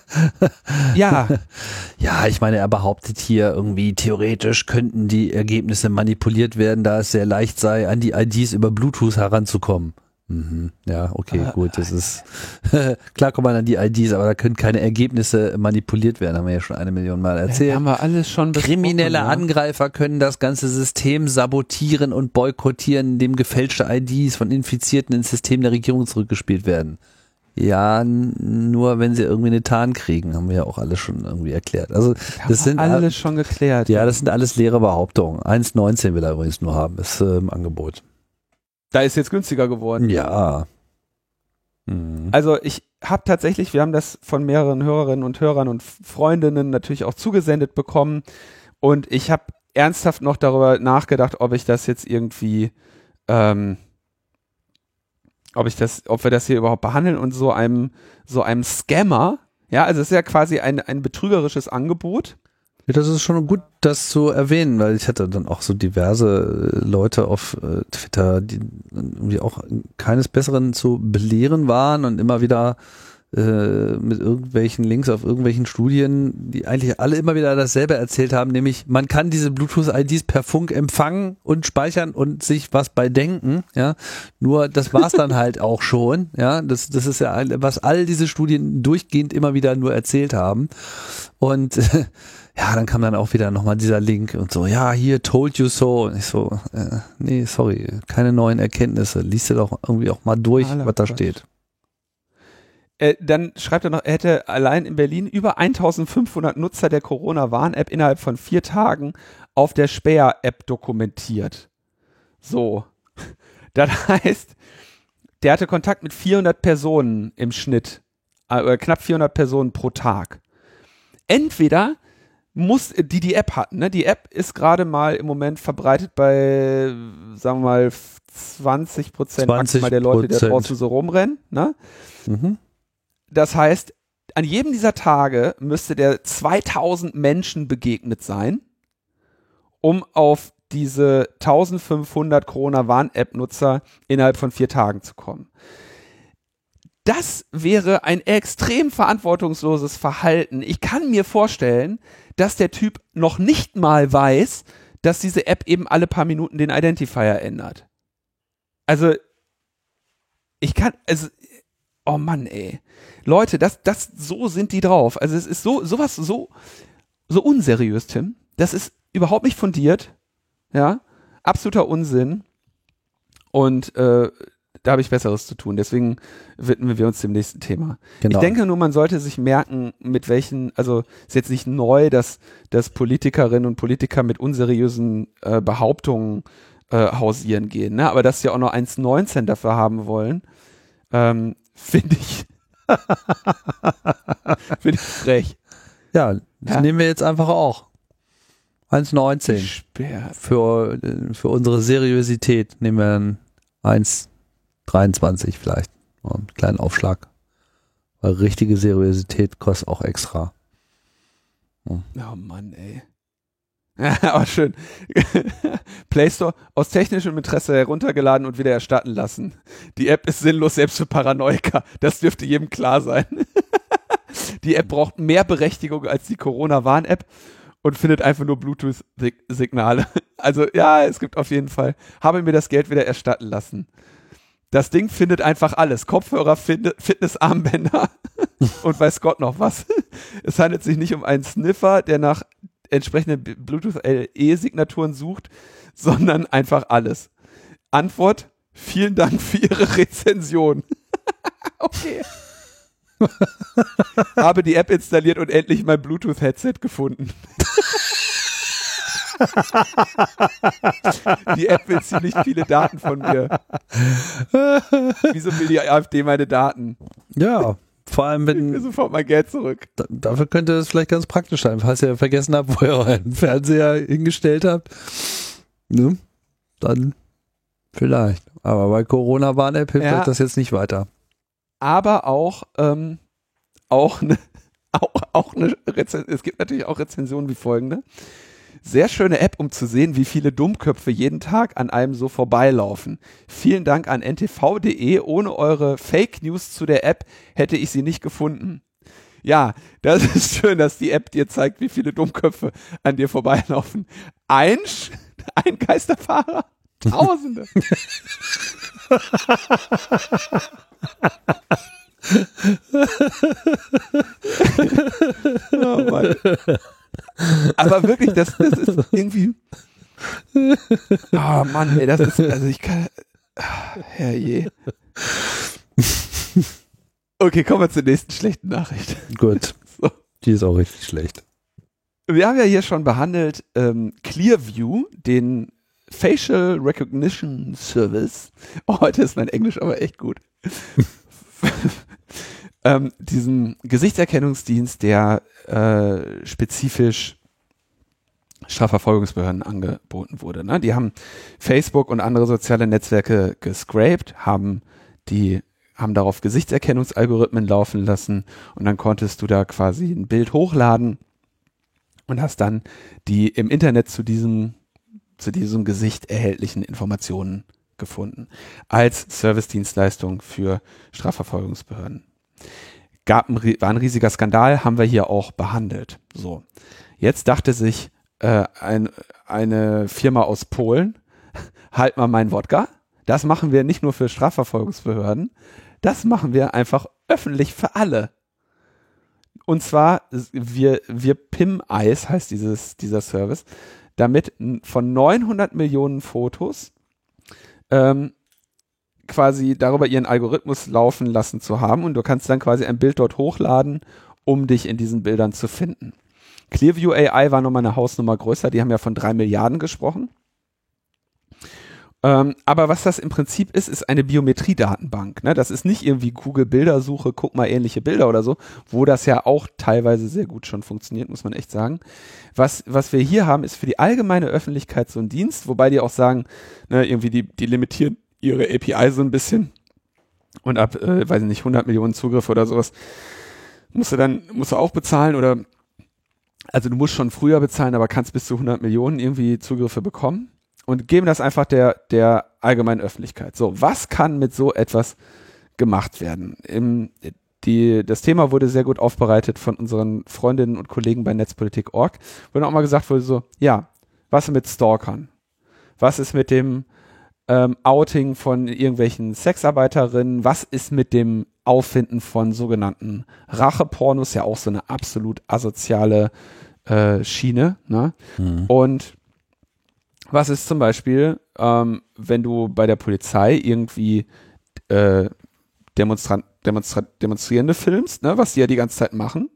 ja, Ja, ich meine, er behauptet hier irgendwie, theoretisch könnten die Ergebnisse manipuliert werden, da es sehr leicht sei, an die IDs über Bluetooth heranzukommen. Mhm. Ja, okay, Ah, gut, das ist klar kommt man an die IDs, aber da können keine Ergebnisse manipuliert werden, haben wir ja schon eine Million Mal erzählt. haben wir alles schon Kriminelle ja. Angreifer können das ganze System sabotieren und boykottieren, indem gefälschte IDs von Infizierten ins System der Regierung zurückgespielt werden. Ja, nur wenn sie irgendwie eine Tarn kriegen, haben wir ja auch alles schon irgendwie erklärt. Also Haben das sind alles schon geklärt. ja, das sind alles leere Behauptungen. 1,19 will er übrigens nur haben, ist äh, im Angebot. Da ist jetzt günstiger geworden. Ja. Mhm. Also ich habe tatsächlich, wir haben das von mehreren Hörerinnen und Hörern und Freundinnen natürlich auch zugesendet bekommen und ich habe ernsthaft noch darüber nachgedacht, ob ich das jetzt irgendwie, ähm, ob ich das, ob wir das hier überhaupt behandeln und so einem, so einem Scammer, ja, also es ist ja quasi ein, ein betrügerisches Angebot. Ja, das ist schon gut, das zu erwähnen, weil ich hatte dann auch so diverse äh, Leute auf äh, Twitter, die irgendwie auch keines Besseren zu belehren waren und immer wieder äh, mit irgendwelchen Links auf irgendwelchen Studien, die eigentlich alle immer wieder dasselbe erzählt haben, nämlich man kann diese Bluetooth-IDs per Funk empfangen und speichern und sich was bei denken, ja. Nur das war's dann halt auch schon, ja. Das, das ist ja, was all diese Studien durchgehend immer wieder nur erzählt haben. Und ja, dann kam dann auch wieder nochmal dieser Link und so, ja, hier told you so. Und ich so, äh, nee, sorry, keine neuen Erkenntnisse. Lies dir doch irgendwie auch mal durch, Aller was da Quatsch. steht. Äh, dann schreibt er noch, er hätte allein in Berlin über 1500 Nutzer der Corona-Warn-App innerhalb von vier Tagen auf der Speer-App dokumentiert. So. Das heißt, der hatte Kontakt mit 400 Personen im Schnitt, äh, knapp 400 Personen pro Tag. Entweder muss, die die App hatten, ne? Die App ist gerade mal im Moment verbreitet bei, sagen wir mal, 20 Prozent maximal der Leute, die da 20%. draußen so rumrennen, ne? Mhm. Das heißt, an jedem dieser Tage müsste der 2000 Menschen begegnet sein, um auf diese 1500 Corona-Warn-App-Nutzer innerhalb von vier Tagen zu kommen. Das wäre ein extrem verantwortungsloses Verhalten. Ich kann mir vorstellen, dass der Typ noch nicht mal weiß, dass diese App eben alle paar Minuten den Identifier ändert. Also, ich kann, also, oh Mann, ey. Leute, das, das, so sind die drauf. Also es ist so, sowas so, so unseriös, Tim. Das ist überhaupt nicht fundiert. Ja, absoluter Unsinn. Und äh, da habe ich Besseres zu tun. Deswegen widmen wir uns dem nächsten Thema. Genau. Ich denke nur, man sollte sich merken, mit welchen, also ist jetzt nicht neu, dass, dass Politikerinnen und Politiker mit unseriösen äh, Behauptungen äh, hausieren gehen, ne? aber dass sie auch noch 1,19 dafür haben wollen, ähm, finde ich, finde ich frech. Ja, das ja? nehmen wir jetzt einfach auch. 1,19. Für, äh, für unsere Seriosität nehmen wir 1,19. 23 vielleicht. Einen kleinen Aufschlag. Weil richtige Seriosität kostet auch extra. Ja. Oh Mann, ey. Aber schön. Play Store aus technischem Interesse heruntergeladen und wieder erstatten lassen. Die App ist sinnlos, selbst für Paranoika. Das dürfte jedem klar sein. die App braucht mehr Berechtigung als die Corona-Warn-App und findet einfach nur Bluetooth-Signale. Also ja, es gibt auf jeden Fall. Habe mir das Geld wieder erstatten lassen. Das Ding findet einfach alles. Kopfhörer, Fitnessarmbänder und weiß Gott noch was. Es handelt sich nicht um einen Sniffer, der nach entsprechenden B- Bluetooth-LE-Signaturen sucht, sondern einfach alles. Antwort, vielen Dank für Ihre Rezension. okay. Habe die App installiert und endlich mein Bluetooth-Headset gefunden. die App will ziemlich viele Daten von mir. Wieso will die AfD meine Daten? Ja, vor allem Ich will wenn, sofort mein Geld zurück. da- dafür könnte es vielleicht ganz praktisch sein, falls ihr vergessen habt, wo ihr euren Fernseher hingestellt habt. Ne? Dann vielleicht. Aber bei Corona-Warn-App hilft Ja. euch das jetzt nicht weiter. aber auch, ähm, auch eine, auch, auch eine Rezension, es gibt natürlich auch Rezensionen wie folgende. Sehr schöne App, um zu sehen, wie viele Dummköpfe jeden Tag an einem so vorbeilaufen. Vielen Dank an ntv.de. Ohne eure Fake News zu der App hätte ich sie nicht gefunden. Ja, das ist schön, dass die App dir zeigt, wie viele Dummköpfe an dir vorbeilaufen. Ein, Sch- ein Geisterfahrer? Tausende. oh Mann. Aber wirklich, das, das ist irgendwie. Ah Mann, ey, das ist, also ich kann. ah, Herrje. Okay, kommen wir zur nächsten schlechten Nachricht. Gut. So. Die ist auch richtig schlecht. Wir haben ja hier schon behandelt ähm, Clearview, den Facial Recognition Service. Oh, heute ist mein Englisch aber echt gut. ähm, diesen Gesichtserkennungsdienst, der äh, spezifisch Strafverfolgungsbehörden angeboten wurde. Ne? Die haben Facebook und andere soziale Netzwerke gescraped, haben die haben darauf Gesichtserkennungsalgorithmen laufen lassen und dann konntest du da quasi ein Bild hochladen und hast dann die im Internet zu diesem zu diesem Gesicht erhältlichen Informationen gefunden als Servicedienstleistung für Strafverfolgungsbehörden. Gab ein, war ein riesiger Skandal, haben wir hier auch behandelt. So. Jetzt dachte sich äh, ein, eine Firma aus Polen, halt mal mein Wodka. Das machen wir nicht nur für Strafverfolgungsbehörden, das machen wir einfach öffentlich für alle. Und zwar, wir, wir PIM Eis heißt dieses, dieser Service, damit von 900 Millionen Fotos ähm, quasi darüber ihren Algorithmus laufen lassen zu haben und du kannst dann quasi ein Bild dort hochladen, um dich in diesen Bildern zu finden. Clearview AI war nochmal eine Hausnummer größer, die haben ja von drei Milliarden gesprochen. Ähm, aber was das im Prinzip ist, ist eine Biometriedatenbank. Ne? Das ist nicht irgendwie Google Bildersuche, guck mal ähnliche Bilder oder so, wo das ja auch teilweise sehr gut schon funktioniert, muss man echt sagen. Was, was wir hier haben, ist für die allgemeine Öffentlichkeit so ein Dienst, wobei die auch sagen, ne, irgendwie die, die limitieren ihre API so ein bisschen und ab, äh, weiß ich nicht, 100 Millionen Zugriffe oder sowas musst du dann, musst du auch bezahlen oder also du musst schon früher bezahlen, aber kannst bis zu 100 Millionen irgendwie Zugriffe bekommen und geben das einfach der, der allgemeinen Öffentlichkeit. So, was kann mit so etwas gemacht werden? Im, die, das Thema wurde sehr gut aufbereitet von unseren Freundinnen und Kollegen bei Netzpolitik.org, wo dann auch mal gesagt wurde so, ja, was mit Stalkern? Was ist mit dem ähm, Outing von irgendwelchen Sexarbeiterinnen? Was ist mit dem Auffinden von sogenannten Rachepornos? Ja auch so eine absolut asoziale äh, Schiene. Ne? Mhm. Und was ist zum Beispiel, ähm, wenn du bei der Polizei irgendwie äh, Demonstran Demonstra Demonstrierende filmst, ne, was die ja die ganze Zeit machen,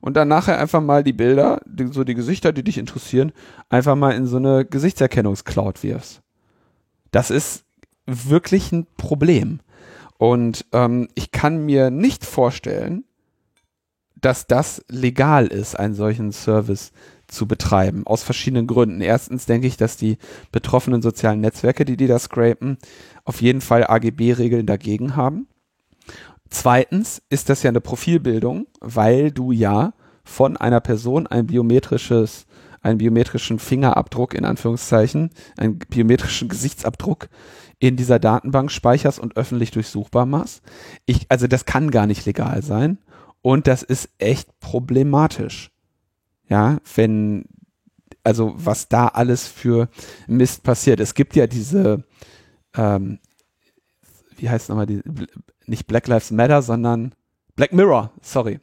und dann nachher einfach mal die Bilder, die, so die Gesichter, die dich interessieren, einfach mal in so eine Gesichtserkennungscloud wirfst. Das ist wirklich ein Problem. Und ähm, ich kann mir nicht vorstellen, dass das legal ist, einen solchen Service zu betreiben, aus verschiedenen Gründen. Erstens denke ich, dass die betroffenen sozialen Netzwerke, die die da scrapen, auf jeden Fall AGB-Regeln dagegen haben. Zweitens ist das ja eine Profilbildung, weil du ja von einer Person ein biometrisches, einen biometrischen Fingerabdruck in Anführungszeichen, einen biometrischen Gesichtsabdruck in dieser Datenbank speicherst und öffentlich durchsuchbar machst. Ich, also das kann gar nicht legal sein und das ist echt problematisch. Ja, wenn, also was da alles für Mist passiert. Es gibt ja diese, ähm, wie heißt nochmal die, nicht Black Lives Matter, sondern Black Mirror, sorry.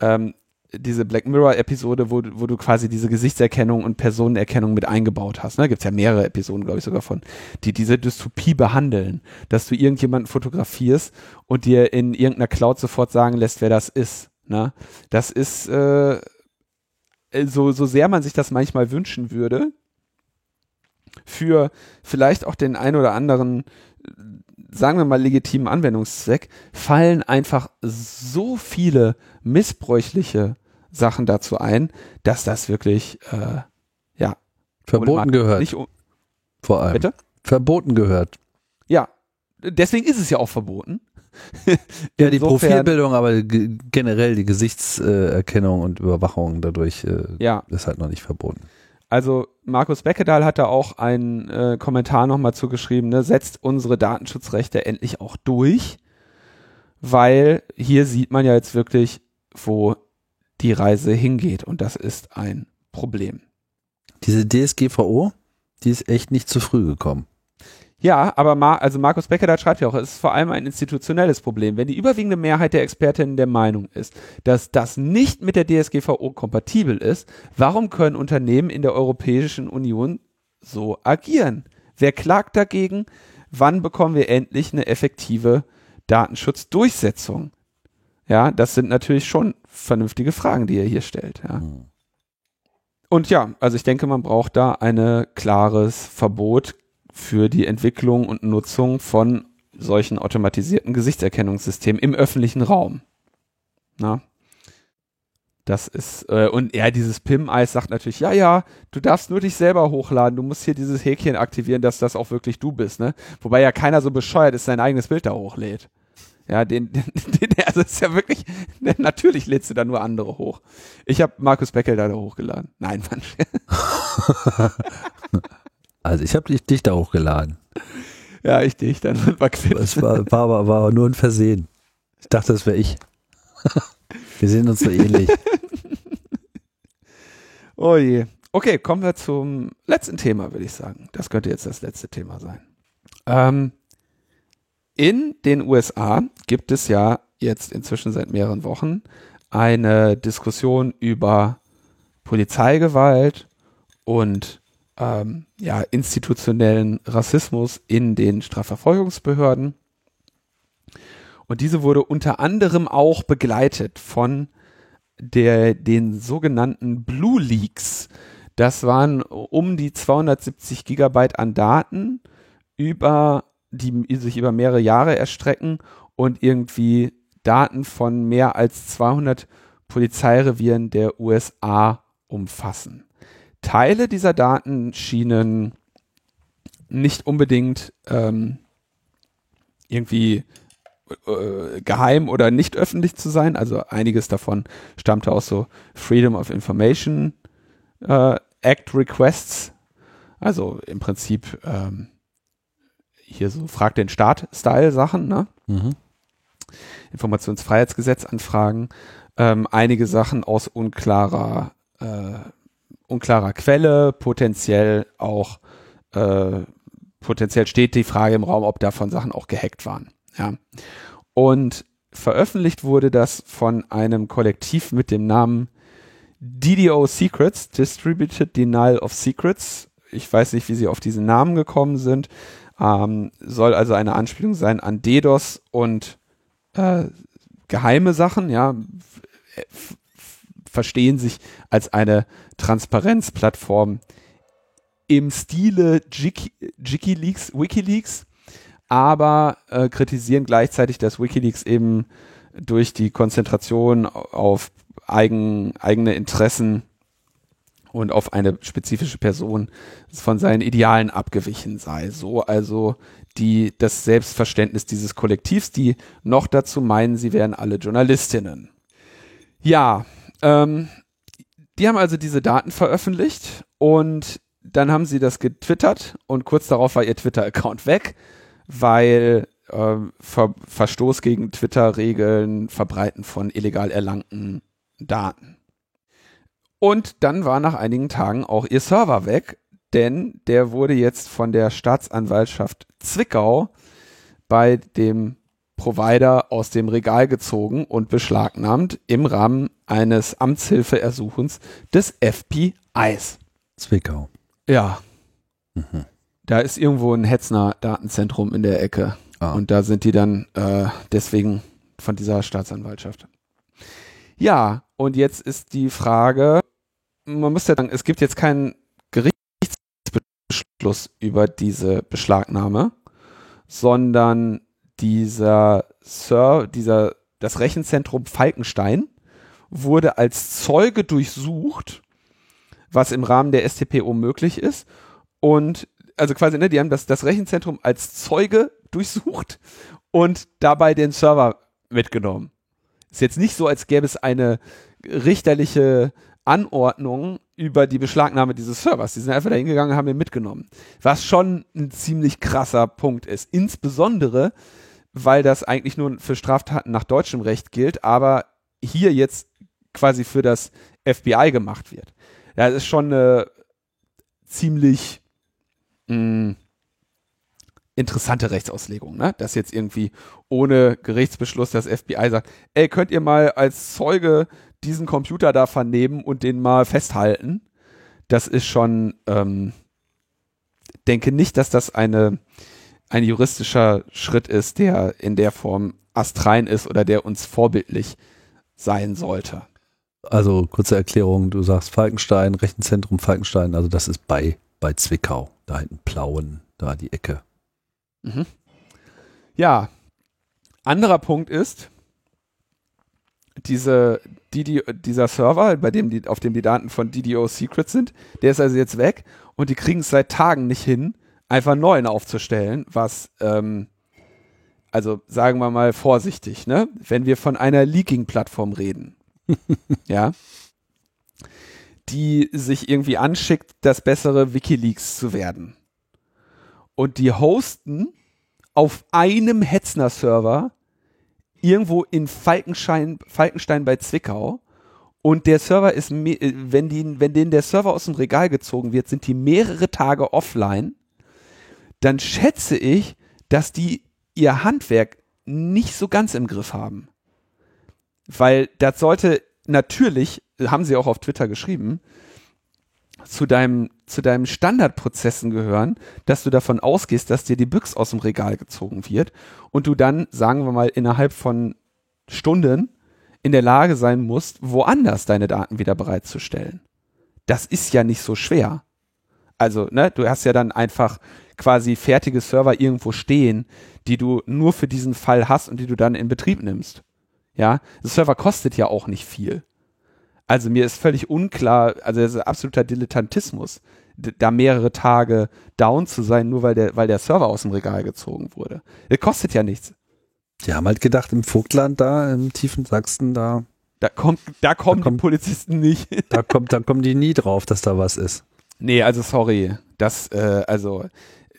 Ähm, diese Black Mirror-Episode, wo, wo du quasi diese Gesichtserkennung und Personenerkennung mit eingebaut hast. Ne? Gibt es ja mehrere Episoden, glaube ich, sogar von, die diese Dystopie behandeln, dass du irgendjemanden fotografierst und dir in irgendeiner Cloud sofort sagen lässt, wer das ist. Ne? Das ist äh, äh, so, so sehr man sich das manchmal wünschen würde, für vielleicht auch den ein oder anderen, sagen wir mal, legitimen Anwendungszweck, fallen einfach so viele missbräuchliche Sachen dazu ein, dass das wirklich, äh, ja, verboten gehört. Nicht, Vor allem. Bitte? Verboten gehört. Ja, deswegen ist es ja auch verboten. ja, die Profilbildung, aber generell die Gesichtserkennung und Überwachung dadurch äh, ja. ist halt noch nicht verboten. Also Markus Beckedahl hat da auch einen äh, Kommentar nochmal zugeschrieben, ne, setzt unsere Datenschutzrechte endlich auch durch, weil hier sieht man ja jetzt wirklich, wo die Reise hingeht und das ist ein Problem. Diese DSGVO, die ist echt nicht zu früh gekommen. Ja, aber Mar also Markus Becker da schreibt ja auch, es ist vor allem ein institutionelles Problem. Wenn die überwiegende Mehrheit der Expertinnen der Meinung ist, dass das nicht mit der DSGVO kompatibel ist, warum können Unternehmen in der Europäischen Union so agieren? Wer klagt dagegen? Wann bekommen wir endlich eine effektive Datenschutzdurchsetzung? Ja, das sind natürlich schon vernünftige Fragen, die er hier stellt. Ja. Hm. Und ja, also ich denke, man braucht da ein klares Verbot für die Entwicklung und Nutzung von solchen automatisierten Gesichtserkennungssystemen im öffentlichen Raum. Na? Das ist, äh, und er, dieses PIM-Eis sagt natürlich, ja, ja, du darfst nur dich selber hochladen, du musst hier dieses Häkchen aktivieren, dass das auch wirklich du bist, ne? Wobei ja keiner so bescheuert ist, sein eigenes Bild da hochlädt. Ja, den, den, den also ist ja wirklich, natürlich lädst du da nur andere hoch. Ich habe Markus Beckel da hochgeladen. Nein, Mann. Also ich habe dich da hochgeladen. Ja, ich dich, dann war quitt. Es war, war, war, war nur ein Versehen. Ich dachte, das wäre ich. Wir sehen uns so ähnlich. Oh je. Okay, kommen wir zum letzten Thema, würde ich sagen. Das könnte jetzt das letzte Thema sein. Ähm, in den USA gibt es ja jetzt inzwischen seit mehreren Wochen eine Diskussion über Polizeigewalt und ähm, ja, institutionellen Rassismus in den Strafverfolgungsbehörden. Und diese wurde unter anderem auch begleitet von der, den sogenannten Blue Leaks. Das waren um die 270 Gigabyte an Daten über, die sich über mehrere Jahre erstrecken und irgendwie Daten von mehr als 200 Polizeirevieren der USA umfassen. Teile dieser Daten schienen nicht unbedingt ähm, irgendwie äh, geheim oder nicht öffentlich zu sein. Also einiges davon stammte aus so Freedom of Information äh, Act Requests. Also im Prinzip ähm, hier so Frag den Staat-Style-Sachen, ne? Mhm. Informationsfreiheitsgesetz anfragen. Ähm, einige Sachen aus unklarer, äh, unklarer Quelle, potenziell auch, äh, potenziell steht die Frage im Raum, ob davon Sachen auch gehackt waren. Ja. Und veröffentlicht wurde das von einem Kollektiv mit dem Namen DDO Secrets, Distributed Denial of Secrets. Ich weiß nicht, wie sie auf diesen Namen gekommen sind. Ähm, soll also eine Anspielung sein an DDoS und äh, geheime Sachen, ja, verstehen sich als eine Transparenzplattform im Stile Wikileaks, Wikileaks, aber äh, kritisieren gleichzeitig, dass Wikileaks eben durch die Konzentration auf eigen, eigene Interessen und auf eine spezifische Person von seinen Idealen abgewichen sei. So also die, das Selbstverständnis dieses Kollektivs, die noch dazu meinen, sie wären alle Journalistinnen. Ja, ähm, die haben also diese Daten veröffentlicht und dann haben sie das getwittert und kurz darauf war ihr Twitter-Account weg weil äh, Ver Verstoß gegen Twitter-Regeln, Verbreiten von illegal erlangten Daten. Und dann war nach einigen Tagen auch ihr Server weg, denn der wurde jetzt von der Staatsanwaltschaft Zwickau bei dem Provider aus dem Regal gezogen und beschlagnahmt im Rahmen eines Amtshilfeersuchens des FBIs. Zwickau. Ja. Mhm. Da ist irgendwo ein Hetzner Datenzentrum in der Ecke. Ah. Und da sind die dann äh, deswegen von dieser Staatsanwaltschaft. Ja, und jetzt ist die Frage, man muss ja sagen, es gibt jetzt keinen Gerichtsbeschluss über diese Beschlagnahme, sondern dieser Sir, dieser, das Rechenzentrum Falkenstein wurde als Zeuge durchsucht, was im Rahmen der STPO möglich ist. Und also quasi, ne, die haben das, das Rechenzentrum als Zeuge durchsucht und dabei den Server mitgenommen. Ist jetzt nicht so, als gäbe es eine richterliche Anordnung über die Beschlagnahme dieses Servers. Die sind einfach da hingegangen und haben den mitgenommen. Was schon ein ziemlich krasser Punkt ist. Insbesondere, weil das eigentlich nur für Straftaten nach deutschem Recht gilt, aber hier jetzt quasi für das FBI gemacht wird. Ja, das ist schon eine ziemlich mh, interessante Rechtsauslegung, ne? Dass jetzt irgendwie ohne Gerichtsbeschluss das FBI sagt, ey, könnt ihr mal als Zeuge diesen Computer da vernehmen und den mal festhalten? Das ist schon, ähm, denke nicht, dass das eine, ein juristischer Schritt ist, der in der Form astrein ist oder der uns vorbildlich sein sollte. Also kurze Erklärung, du sagst Falkenstein, Rechenzentrum Falkenstein, also das ist bei, bei Zwickau, da hinten Plauen, da die Ecke. Mhm. Ja, anderer Punkt ist, diese, die, dieser Server, bei dem die, auf dem die Daten von DDO Secrets sind, der ist also jetzt weg und die kriegen es seit Tagen nicht hin, einfach einen neuen aufzustellen, was, ähm, also sagen wir mal vorsichtig, ne? Wenn wir von einer Leaking-Plattform reden, ja, die sich irgendwie anschickt, das bessere Wikileaks zu werden. Und die hosten auf einem Hetzner-Server irgendwo in Falkenstein, Falkenstein bei Zwickau und der Server ist, äh, wenn, die, wenn denen der Server aus dem Regal gezogen wird, sind die mehrere Tage offline, dann schätze ich, dass die ihr Handwerk nicht so ganz im Griff haben. Weil das sollte natürlich, haben sie auch auf Twitter geschrieben, zu deinem, zu deinem Standardprozessen gehören, dass du davon ausgehst, dass dir die Büchse aus dem Regal gezogen wird und du dann, sagen wir mal, innerhalb von Stunden in der Lage sein musst, woanders deine Daten wieder bereitzustellen. Das ist ja nicht so schwer. Also, ne, du hast ja dann einfach quasi fertige Server irgendwo stehen, die du nur für diesen Fall hast und die du dann in Betrieb nimmst. Ja, das Server kostet ja auch nicht viel. Also mir ist völlig unklar, also das ist absoluter Dilettantismus, da mehrere Tage down zu sein, nur weil der, weil der Server aus dem Regal gezogen wurde. Das kostet ja nichts. Die haben halt gedacht, im Vogtland da, im tiefen Sachsen, da, Da kommt, da kommen Da kommt- die Polizisten nicht. da kommt, da kommen die nie drauf, dass da was ist. Nee, also sorry. Das, äh, also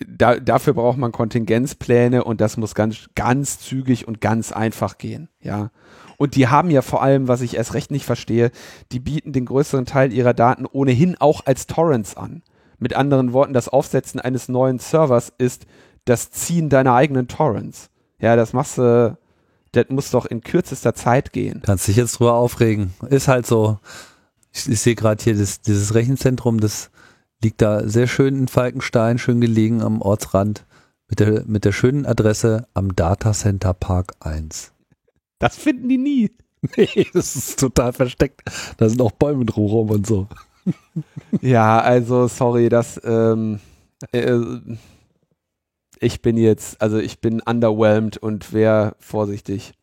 da, dafür braucht man Kontingenzpläne und das muss ganz, ganz zügig und ganz einfach gehen, ja. Und die haben ja vor allem, was ich erst recht nicht verstehe, die bieten den größeren Teil ihrer Daten ohnehin auch als Torrents an. Mit anderen Worten, das Aufsetzen eines neuen Servers ist das Ziehen deiner eigenen Torrents. Ja, das machst du, das muss doch in kürzester Zeit gehen. Kannst dich jetzt drüber aufregen. Ist halt so. Ich, ich sehe gerade hier das, dieses Rechenzentrum, das liegt da sehr schön in Falkenstein, schön gelegen am Ortsrand mit der, mit der schönen Adresse am Datacenter Park 1. Das finden die nie. Nee, das ist total versteckt. Da sind auch Bäume drumherum und so. Ja, also sorry, das ähm, äh, ich bin jetzt, also ich bin underwhelmed und wäre vorsichtig.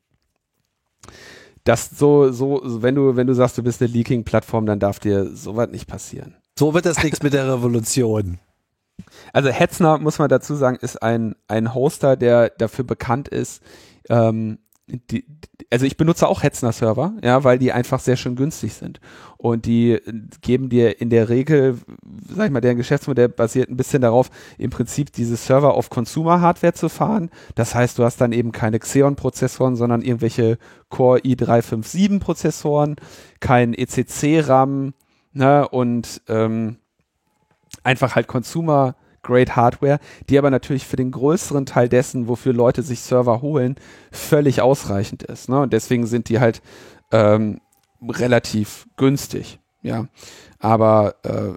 Das so, so, wenn du, wenn du sagst, du bist eine Leaking-Plattform, dann darf dir sowas nicht passieren. So wird das nichts mit der Revolution. Also Hetzner, muss man dazu sagen, ist ein, ein Hoster, der dafür bekannt ist, ähm, die, also ich benutze auch Hetzner-Server, ja, weil die einfach sehr schön günstig sind. Und die geben dir in der Regel, sag ich mal, deren Geschäftsmodell basiert ein bisschen darauf, im Prinzip diese Server auf Consumer-Hardware zu fahren. Das heißt, du hast dann eben keine Xeon-Prozessoren, sondern irgendwelche Core i357-Prozessoren, kein ECC-RAM, ne, und ähm, einfach halt Consumer Grade Hardware, die aber natürlich für den größeren Teil dessen, wofür Leute sich Server holen, völlig ausreichend ist. Ne? Und deswegen sind die halt ähm, relativ günstig. Ja, aber äh,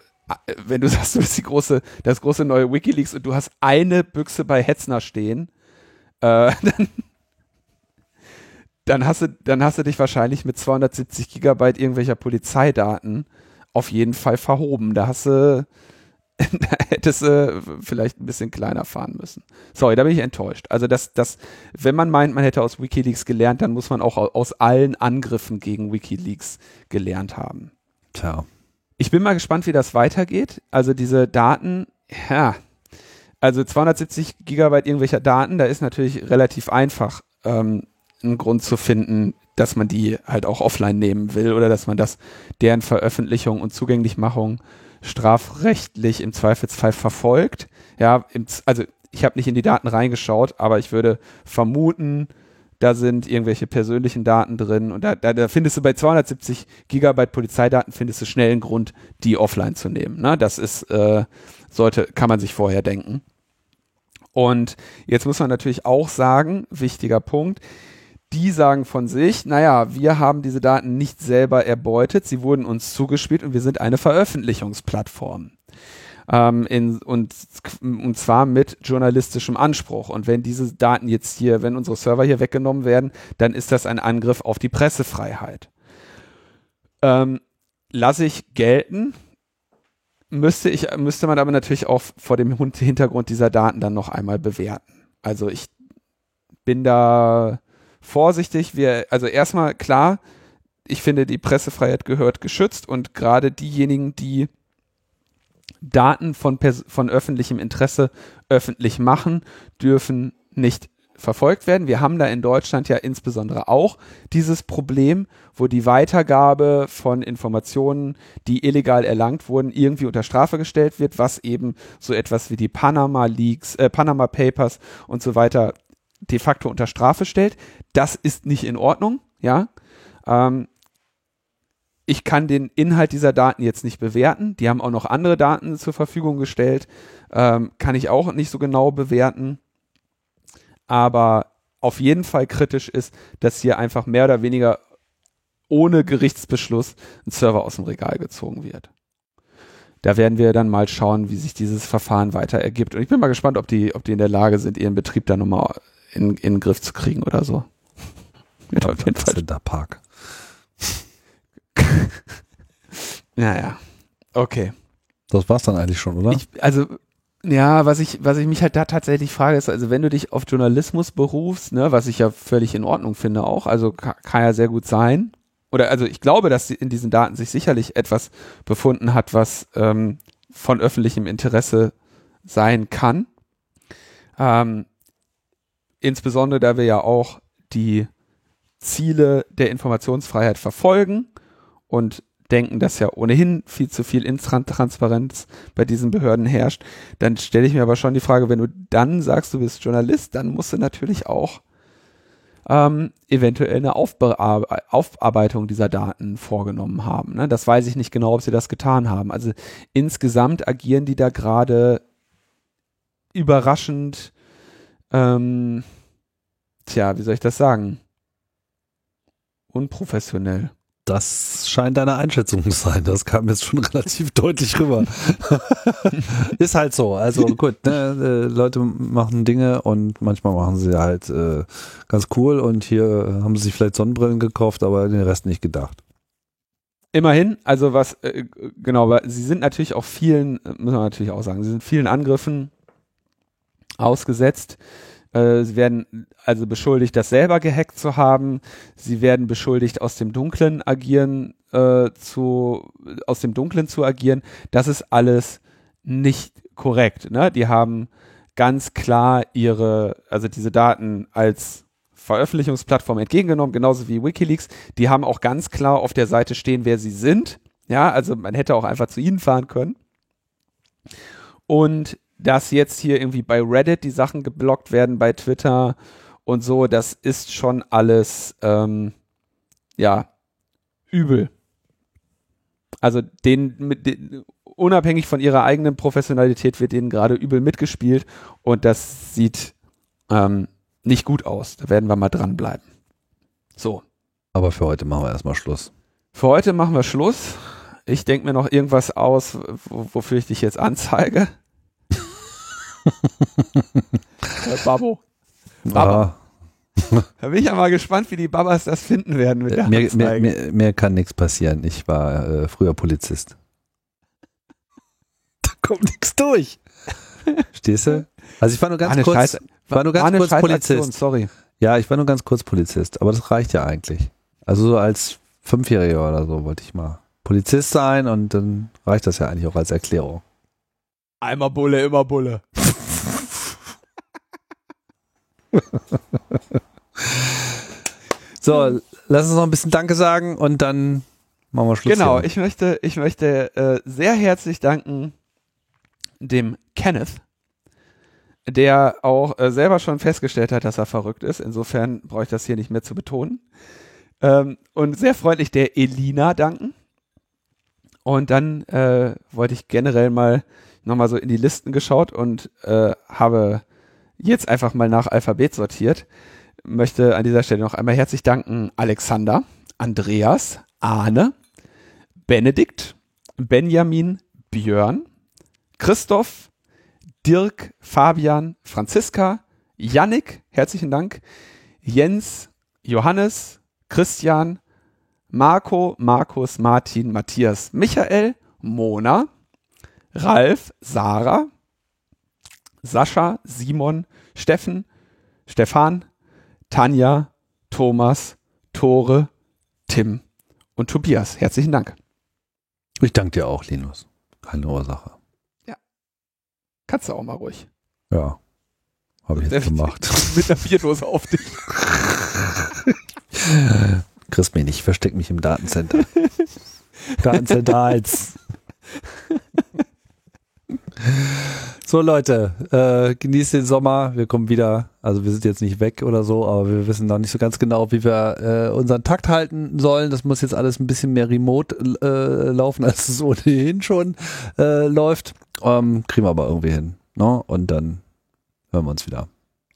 wenn du sagst, du bist die große, das große neue WikiLeaks und du hast eine Büchse bei Hetzner stehen, äh, dann, dann hast du, dann hast du dich wahrscheinlich mit 270 Gigabyte irgendwelcher Polizeidaten auf jeden Fall verhoben. Da hast du, hättest du vielleicht ein bisschen kleiner fahren müssen. Sorry, da bin ich enttäuscht. Also das, das, wenn man meint, man hätte aus WikiLeaks gelernt, dann muss man auch au- aus allen Angriffen gegen WikiLeaks gelernt haben. Tja. Ich bin mal gespannt, wie das weitergeht. Also diese Daten, ja, also 270 Gigabyte irgendwelcher Daten, da ist natürlich relativ einfach ähm, einen Grund zu finden, dass man die halt auch offline nehmen will oder dass man das deren Veröffentlichung und Zugänglichmachung strafrechtlich im Zweifelsfall verfolgt. Ja, im, also ich habe nicht in die Daten reingeschaut, aber ich würde vermuten, da sind irgendwelche persönlichen Daten drin und da, da, da findest du bei 270 Gigabyte Polizeidaten findest du schnell einen Grund, die offline zu nehmen. Ne? Das ist, äh, sollte, kann man sich vorher denken. Und jetzt muss man natürlich auch sagen, wichtiger Punkt, die sagen von sich, naja, wir haben diese Daten nicht selber erbeutet, sie wurden uns zugespielt und wir sind eine Veröffentlichungsplattform. Ähm, in, und, und zwar mit journalistischem Anspruch. Und wenn diese Daten jetzt hier, wenn unsere Server hier weggenommen werden, dann ist das ein Angriff auf die Pressefreiheit. Ähm, lasse ich gelten, müsste ich, müsste man aber natürlich auch vor dem Hintergrund dieser Daten dann noch einmal bewerten. Also ich bin da vorsichtig. Wir, also erstmal klar, ich finde, die Pressefreiheit gehört geschützt und gerade diejenigen, die Daten von, von öffentlichem Interesse öffentlich machen, dürfen nicht verfolgt werden. Wir haben da in Deutschland ja insbesondere auch dieses Problem, wo die Weitergabe von Informationen, die illegal erlangt wurden, irgendwie unter Strafe gestellt wird, was eben so etwas wie die Panama Leaks, äh, Panama Papers und so weiter de facto unter Strafe stellt. Das ist nicht in Ordnung, ja. Ähm, ich kann den Inhalt dieser Daten jetzt nicht bewerten. Die haben auch noch andere Daten zur Verfügung gestellt. Ähm, kann ich auch nicht so genau bewerten. Aber auf jeden Fall kritisch ist, dass hier einfach mehr oder weniger ohne Gerichtsbeschluss ein Server aus dem Regal gezogen wird. Da werden wir dann mal schauen, wie sich dieses Verfahren weiter ergibt. Und ich bin mal gespannt, ob die, ob die in der Lage sind, ihren Betrieb da nochmal in, in den Griff zu kriegen oder so. Ja, auf jeden Fall. Der Park. naja. Okay. Das war's dann eigentlich schon, oder? Ich, also, ja, was ich, was ich mich halt da tatsächlich frage, ist, also wenn du dich auf Journalismus berufst, ne, was ich ja völlig in Ordnung finde auch, also kann, kann ja sehr gut sein. Oder also ich glaube, dass in diesen Daten sich sicherlich etwas befunden hat, was ähm, von öffentlichem Interesse sein kann. Ähm, insbesondere da wir ja auch die Ziele der Informationsfreiheit verfolgen und denken, dass ja ohnehin viel zu viel Intransparenz bei diesen Behörden herrscht, dann stelle ich mir aber schon die Frage, wenn du dann sagst, du bist Journalist, dann musst du natürlich auch ähm, eventuell eine Aufbear Aufarbeitung dieser Daten vorgenommen haben. Ne? Das weiß ich nicht genau, ob sie das getan haben. Also insgesamt agieren die da gerade überraschend, ähm, tja, wie soll ich das sagen? Unprofessionell. Das scheint deine Einschätzung zu sein. Das kam jetzt schon relativ deutlich rüber. ist halt so. Also gut, ne, äh, Leute machen Dinge und manchmal machen sie halt äh, ganz cool und hier haben sie sich vielleicht Sonnenbrillen gekauft, aber den Rest nicht gedacht. Immerhin, also was, äh, genau, sie sind natürlich auch vielen, muss man natürlich auch sagen, sie sind vielen Angriffen ausgesetzt. Äh, sie werden also beschuldigt, das selber gehackt zu haben. Sie werden beschuldigt, aus dem Dunklen agieren äh, zu, aus dem Dunklen zu agieren. Das ist alles nicht korrekt. Ne? Die haben ganz klar ihre, also diese Daten als Veröffentlichungsplattform entgegengenommen, genauso wie WikiLeaks. Die haben auch ganz klar auf der Seite stehen, wer sie sind. Ja, also man hätte auch einfach zu ihnen fahren können. Und dass jetzt hier irgendwie bei Reddit die Sachen geblockt werden, bei Twitter und so, das ist schon alles, ähm, ja, übel. Also den, mit, den, unabhängig von ihrer eigenen Professionalität wird denen gerade übel mitgespielt und das sieht ähm, nicht gut aus. Da werden wir mal dranbleiben. So. Aber für heute machen wir erstmal Schluss. Für heute machen wir Schluss. Ich denke mir noch irgendwas aus, wofür ich dich jetzt anzeige. Babbo. Baba. Da bin ich ja mal gespannt, wie die Babas das finden werden mit der mir, mir, mir, mir, kann nichts passieren. Ich war äh, früher Polizist. Da kommt nichts durch. Stehst du? Also ich war nur ganz kurz, Scheiß, war nur ganz kurz Polizist. Sorry. Ja, ich war nur ganz kurz Polizist, aber das reicht ja eigentlich. Also so als Fünfjähriger oder so wollte ich mal Polizist sein und dann reicht das ja eigentlich auch als Erklärung. Einmal Bulle, immer Bulle. so, lass uns noch ein bisschen Danke sagen und dann machen wir Schluss. Genau, hier. ich möchte, ich möchte äh, sehr herzlich danken dem Kenneth, der auch äh, selber schon festgestellt hat, dass er verrückt ist. Insofern brauche ich das hier nicht mehr zu betonen. Ähm, und sehr freundlich der Elina danken. Und dann äh, wollte ich generell mal nochmal so in die Listen geschaut und äh, habe jetzt einfach mal nach Alphabet sortiert. Möchte an dieser Stelle noch einmal herzlich danken Alexander, Andreas, Arne, Benedikt, Benjamin, Björn, Christoph, Dirk, Fabian, Franziska, Yannick, herzlichen Dank, Jens, Johannes, Christian, Marco, Markus, Martin, Matthias, Michael, Mona, Ralf, Sarah, Sascha, Simon, Steffen, Stefan, Tanja, Thomas, Tore, Tim und Tobias. Herzlichen Dank. Ich danke dir auch, Linus. Keine Ursache. Ja. Kannst du auch mal ruhig. Ja. Habe ich jetzt gemacht. Mit einer Bierdose auf dich. Kriegst mich nicht, versteck mich im Datencenter. Datencenter als. So Leute, äh, genießt den Sommer. Wir kommen wieder. Also wir sind jetzt nicht weg oder so, aber wir wissen noch nicht so ganz genau, wie wir äh, unseren Takt halten sollen. Das muss jetzt alles ein bisschen mehr remote äh, laufen, als es ohnehin schon äh, läuft. Ähm, kriegen wir aber irgendwie hin. Ne? Und dann hören wir uns wieder.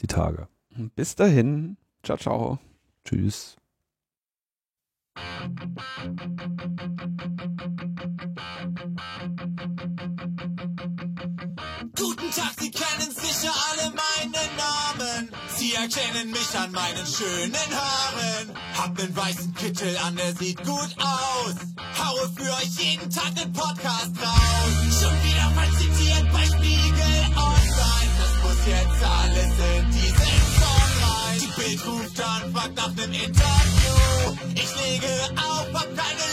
Die Tage. Bis dahin. Ciao, ciao. Tschüss. Erkennen mich an meinen schönen Haaren. Hab nen weißen Kittel an, der sieht gut aus. Haue für euch jeden Tag den Podcast raus. Schon wieder mal zitiert bei Spiegel Online. Das muss jetzt alles in diesen Song rein. Die Bild ruft an, fragt nach nem Interview. Ich lege auf, hab keine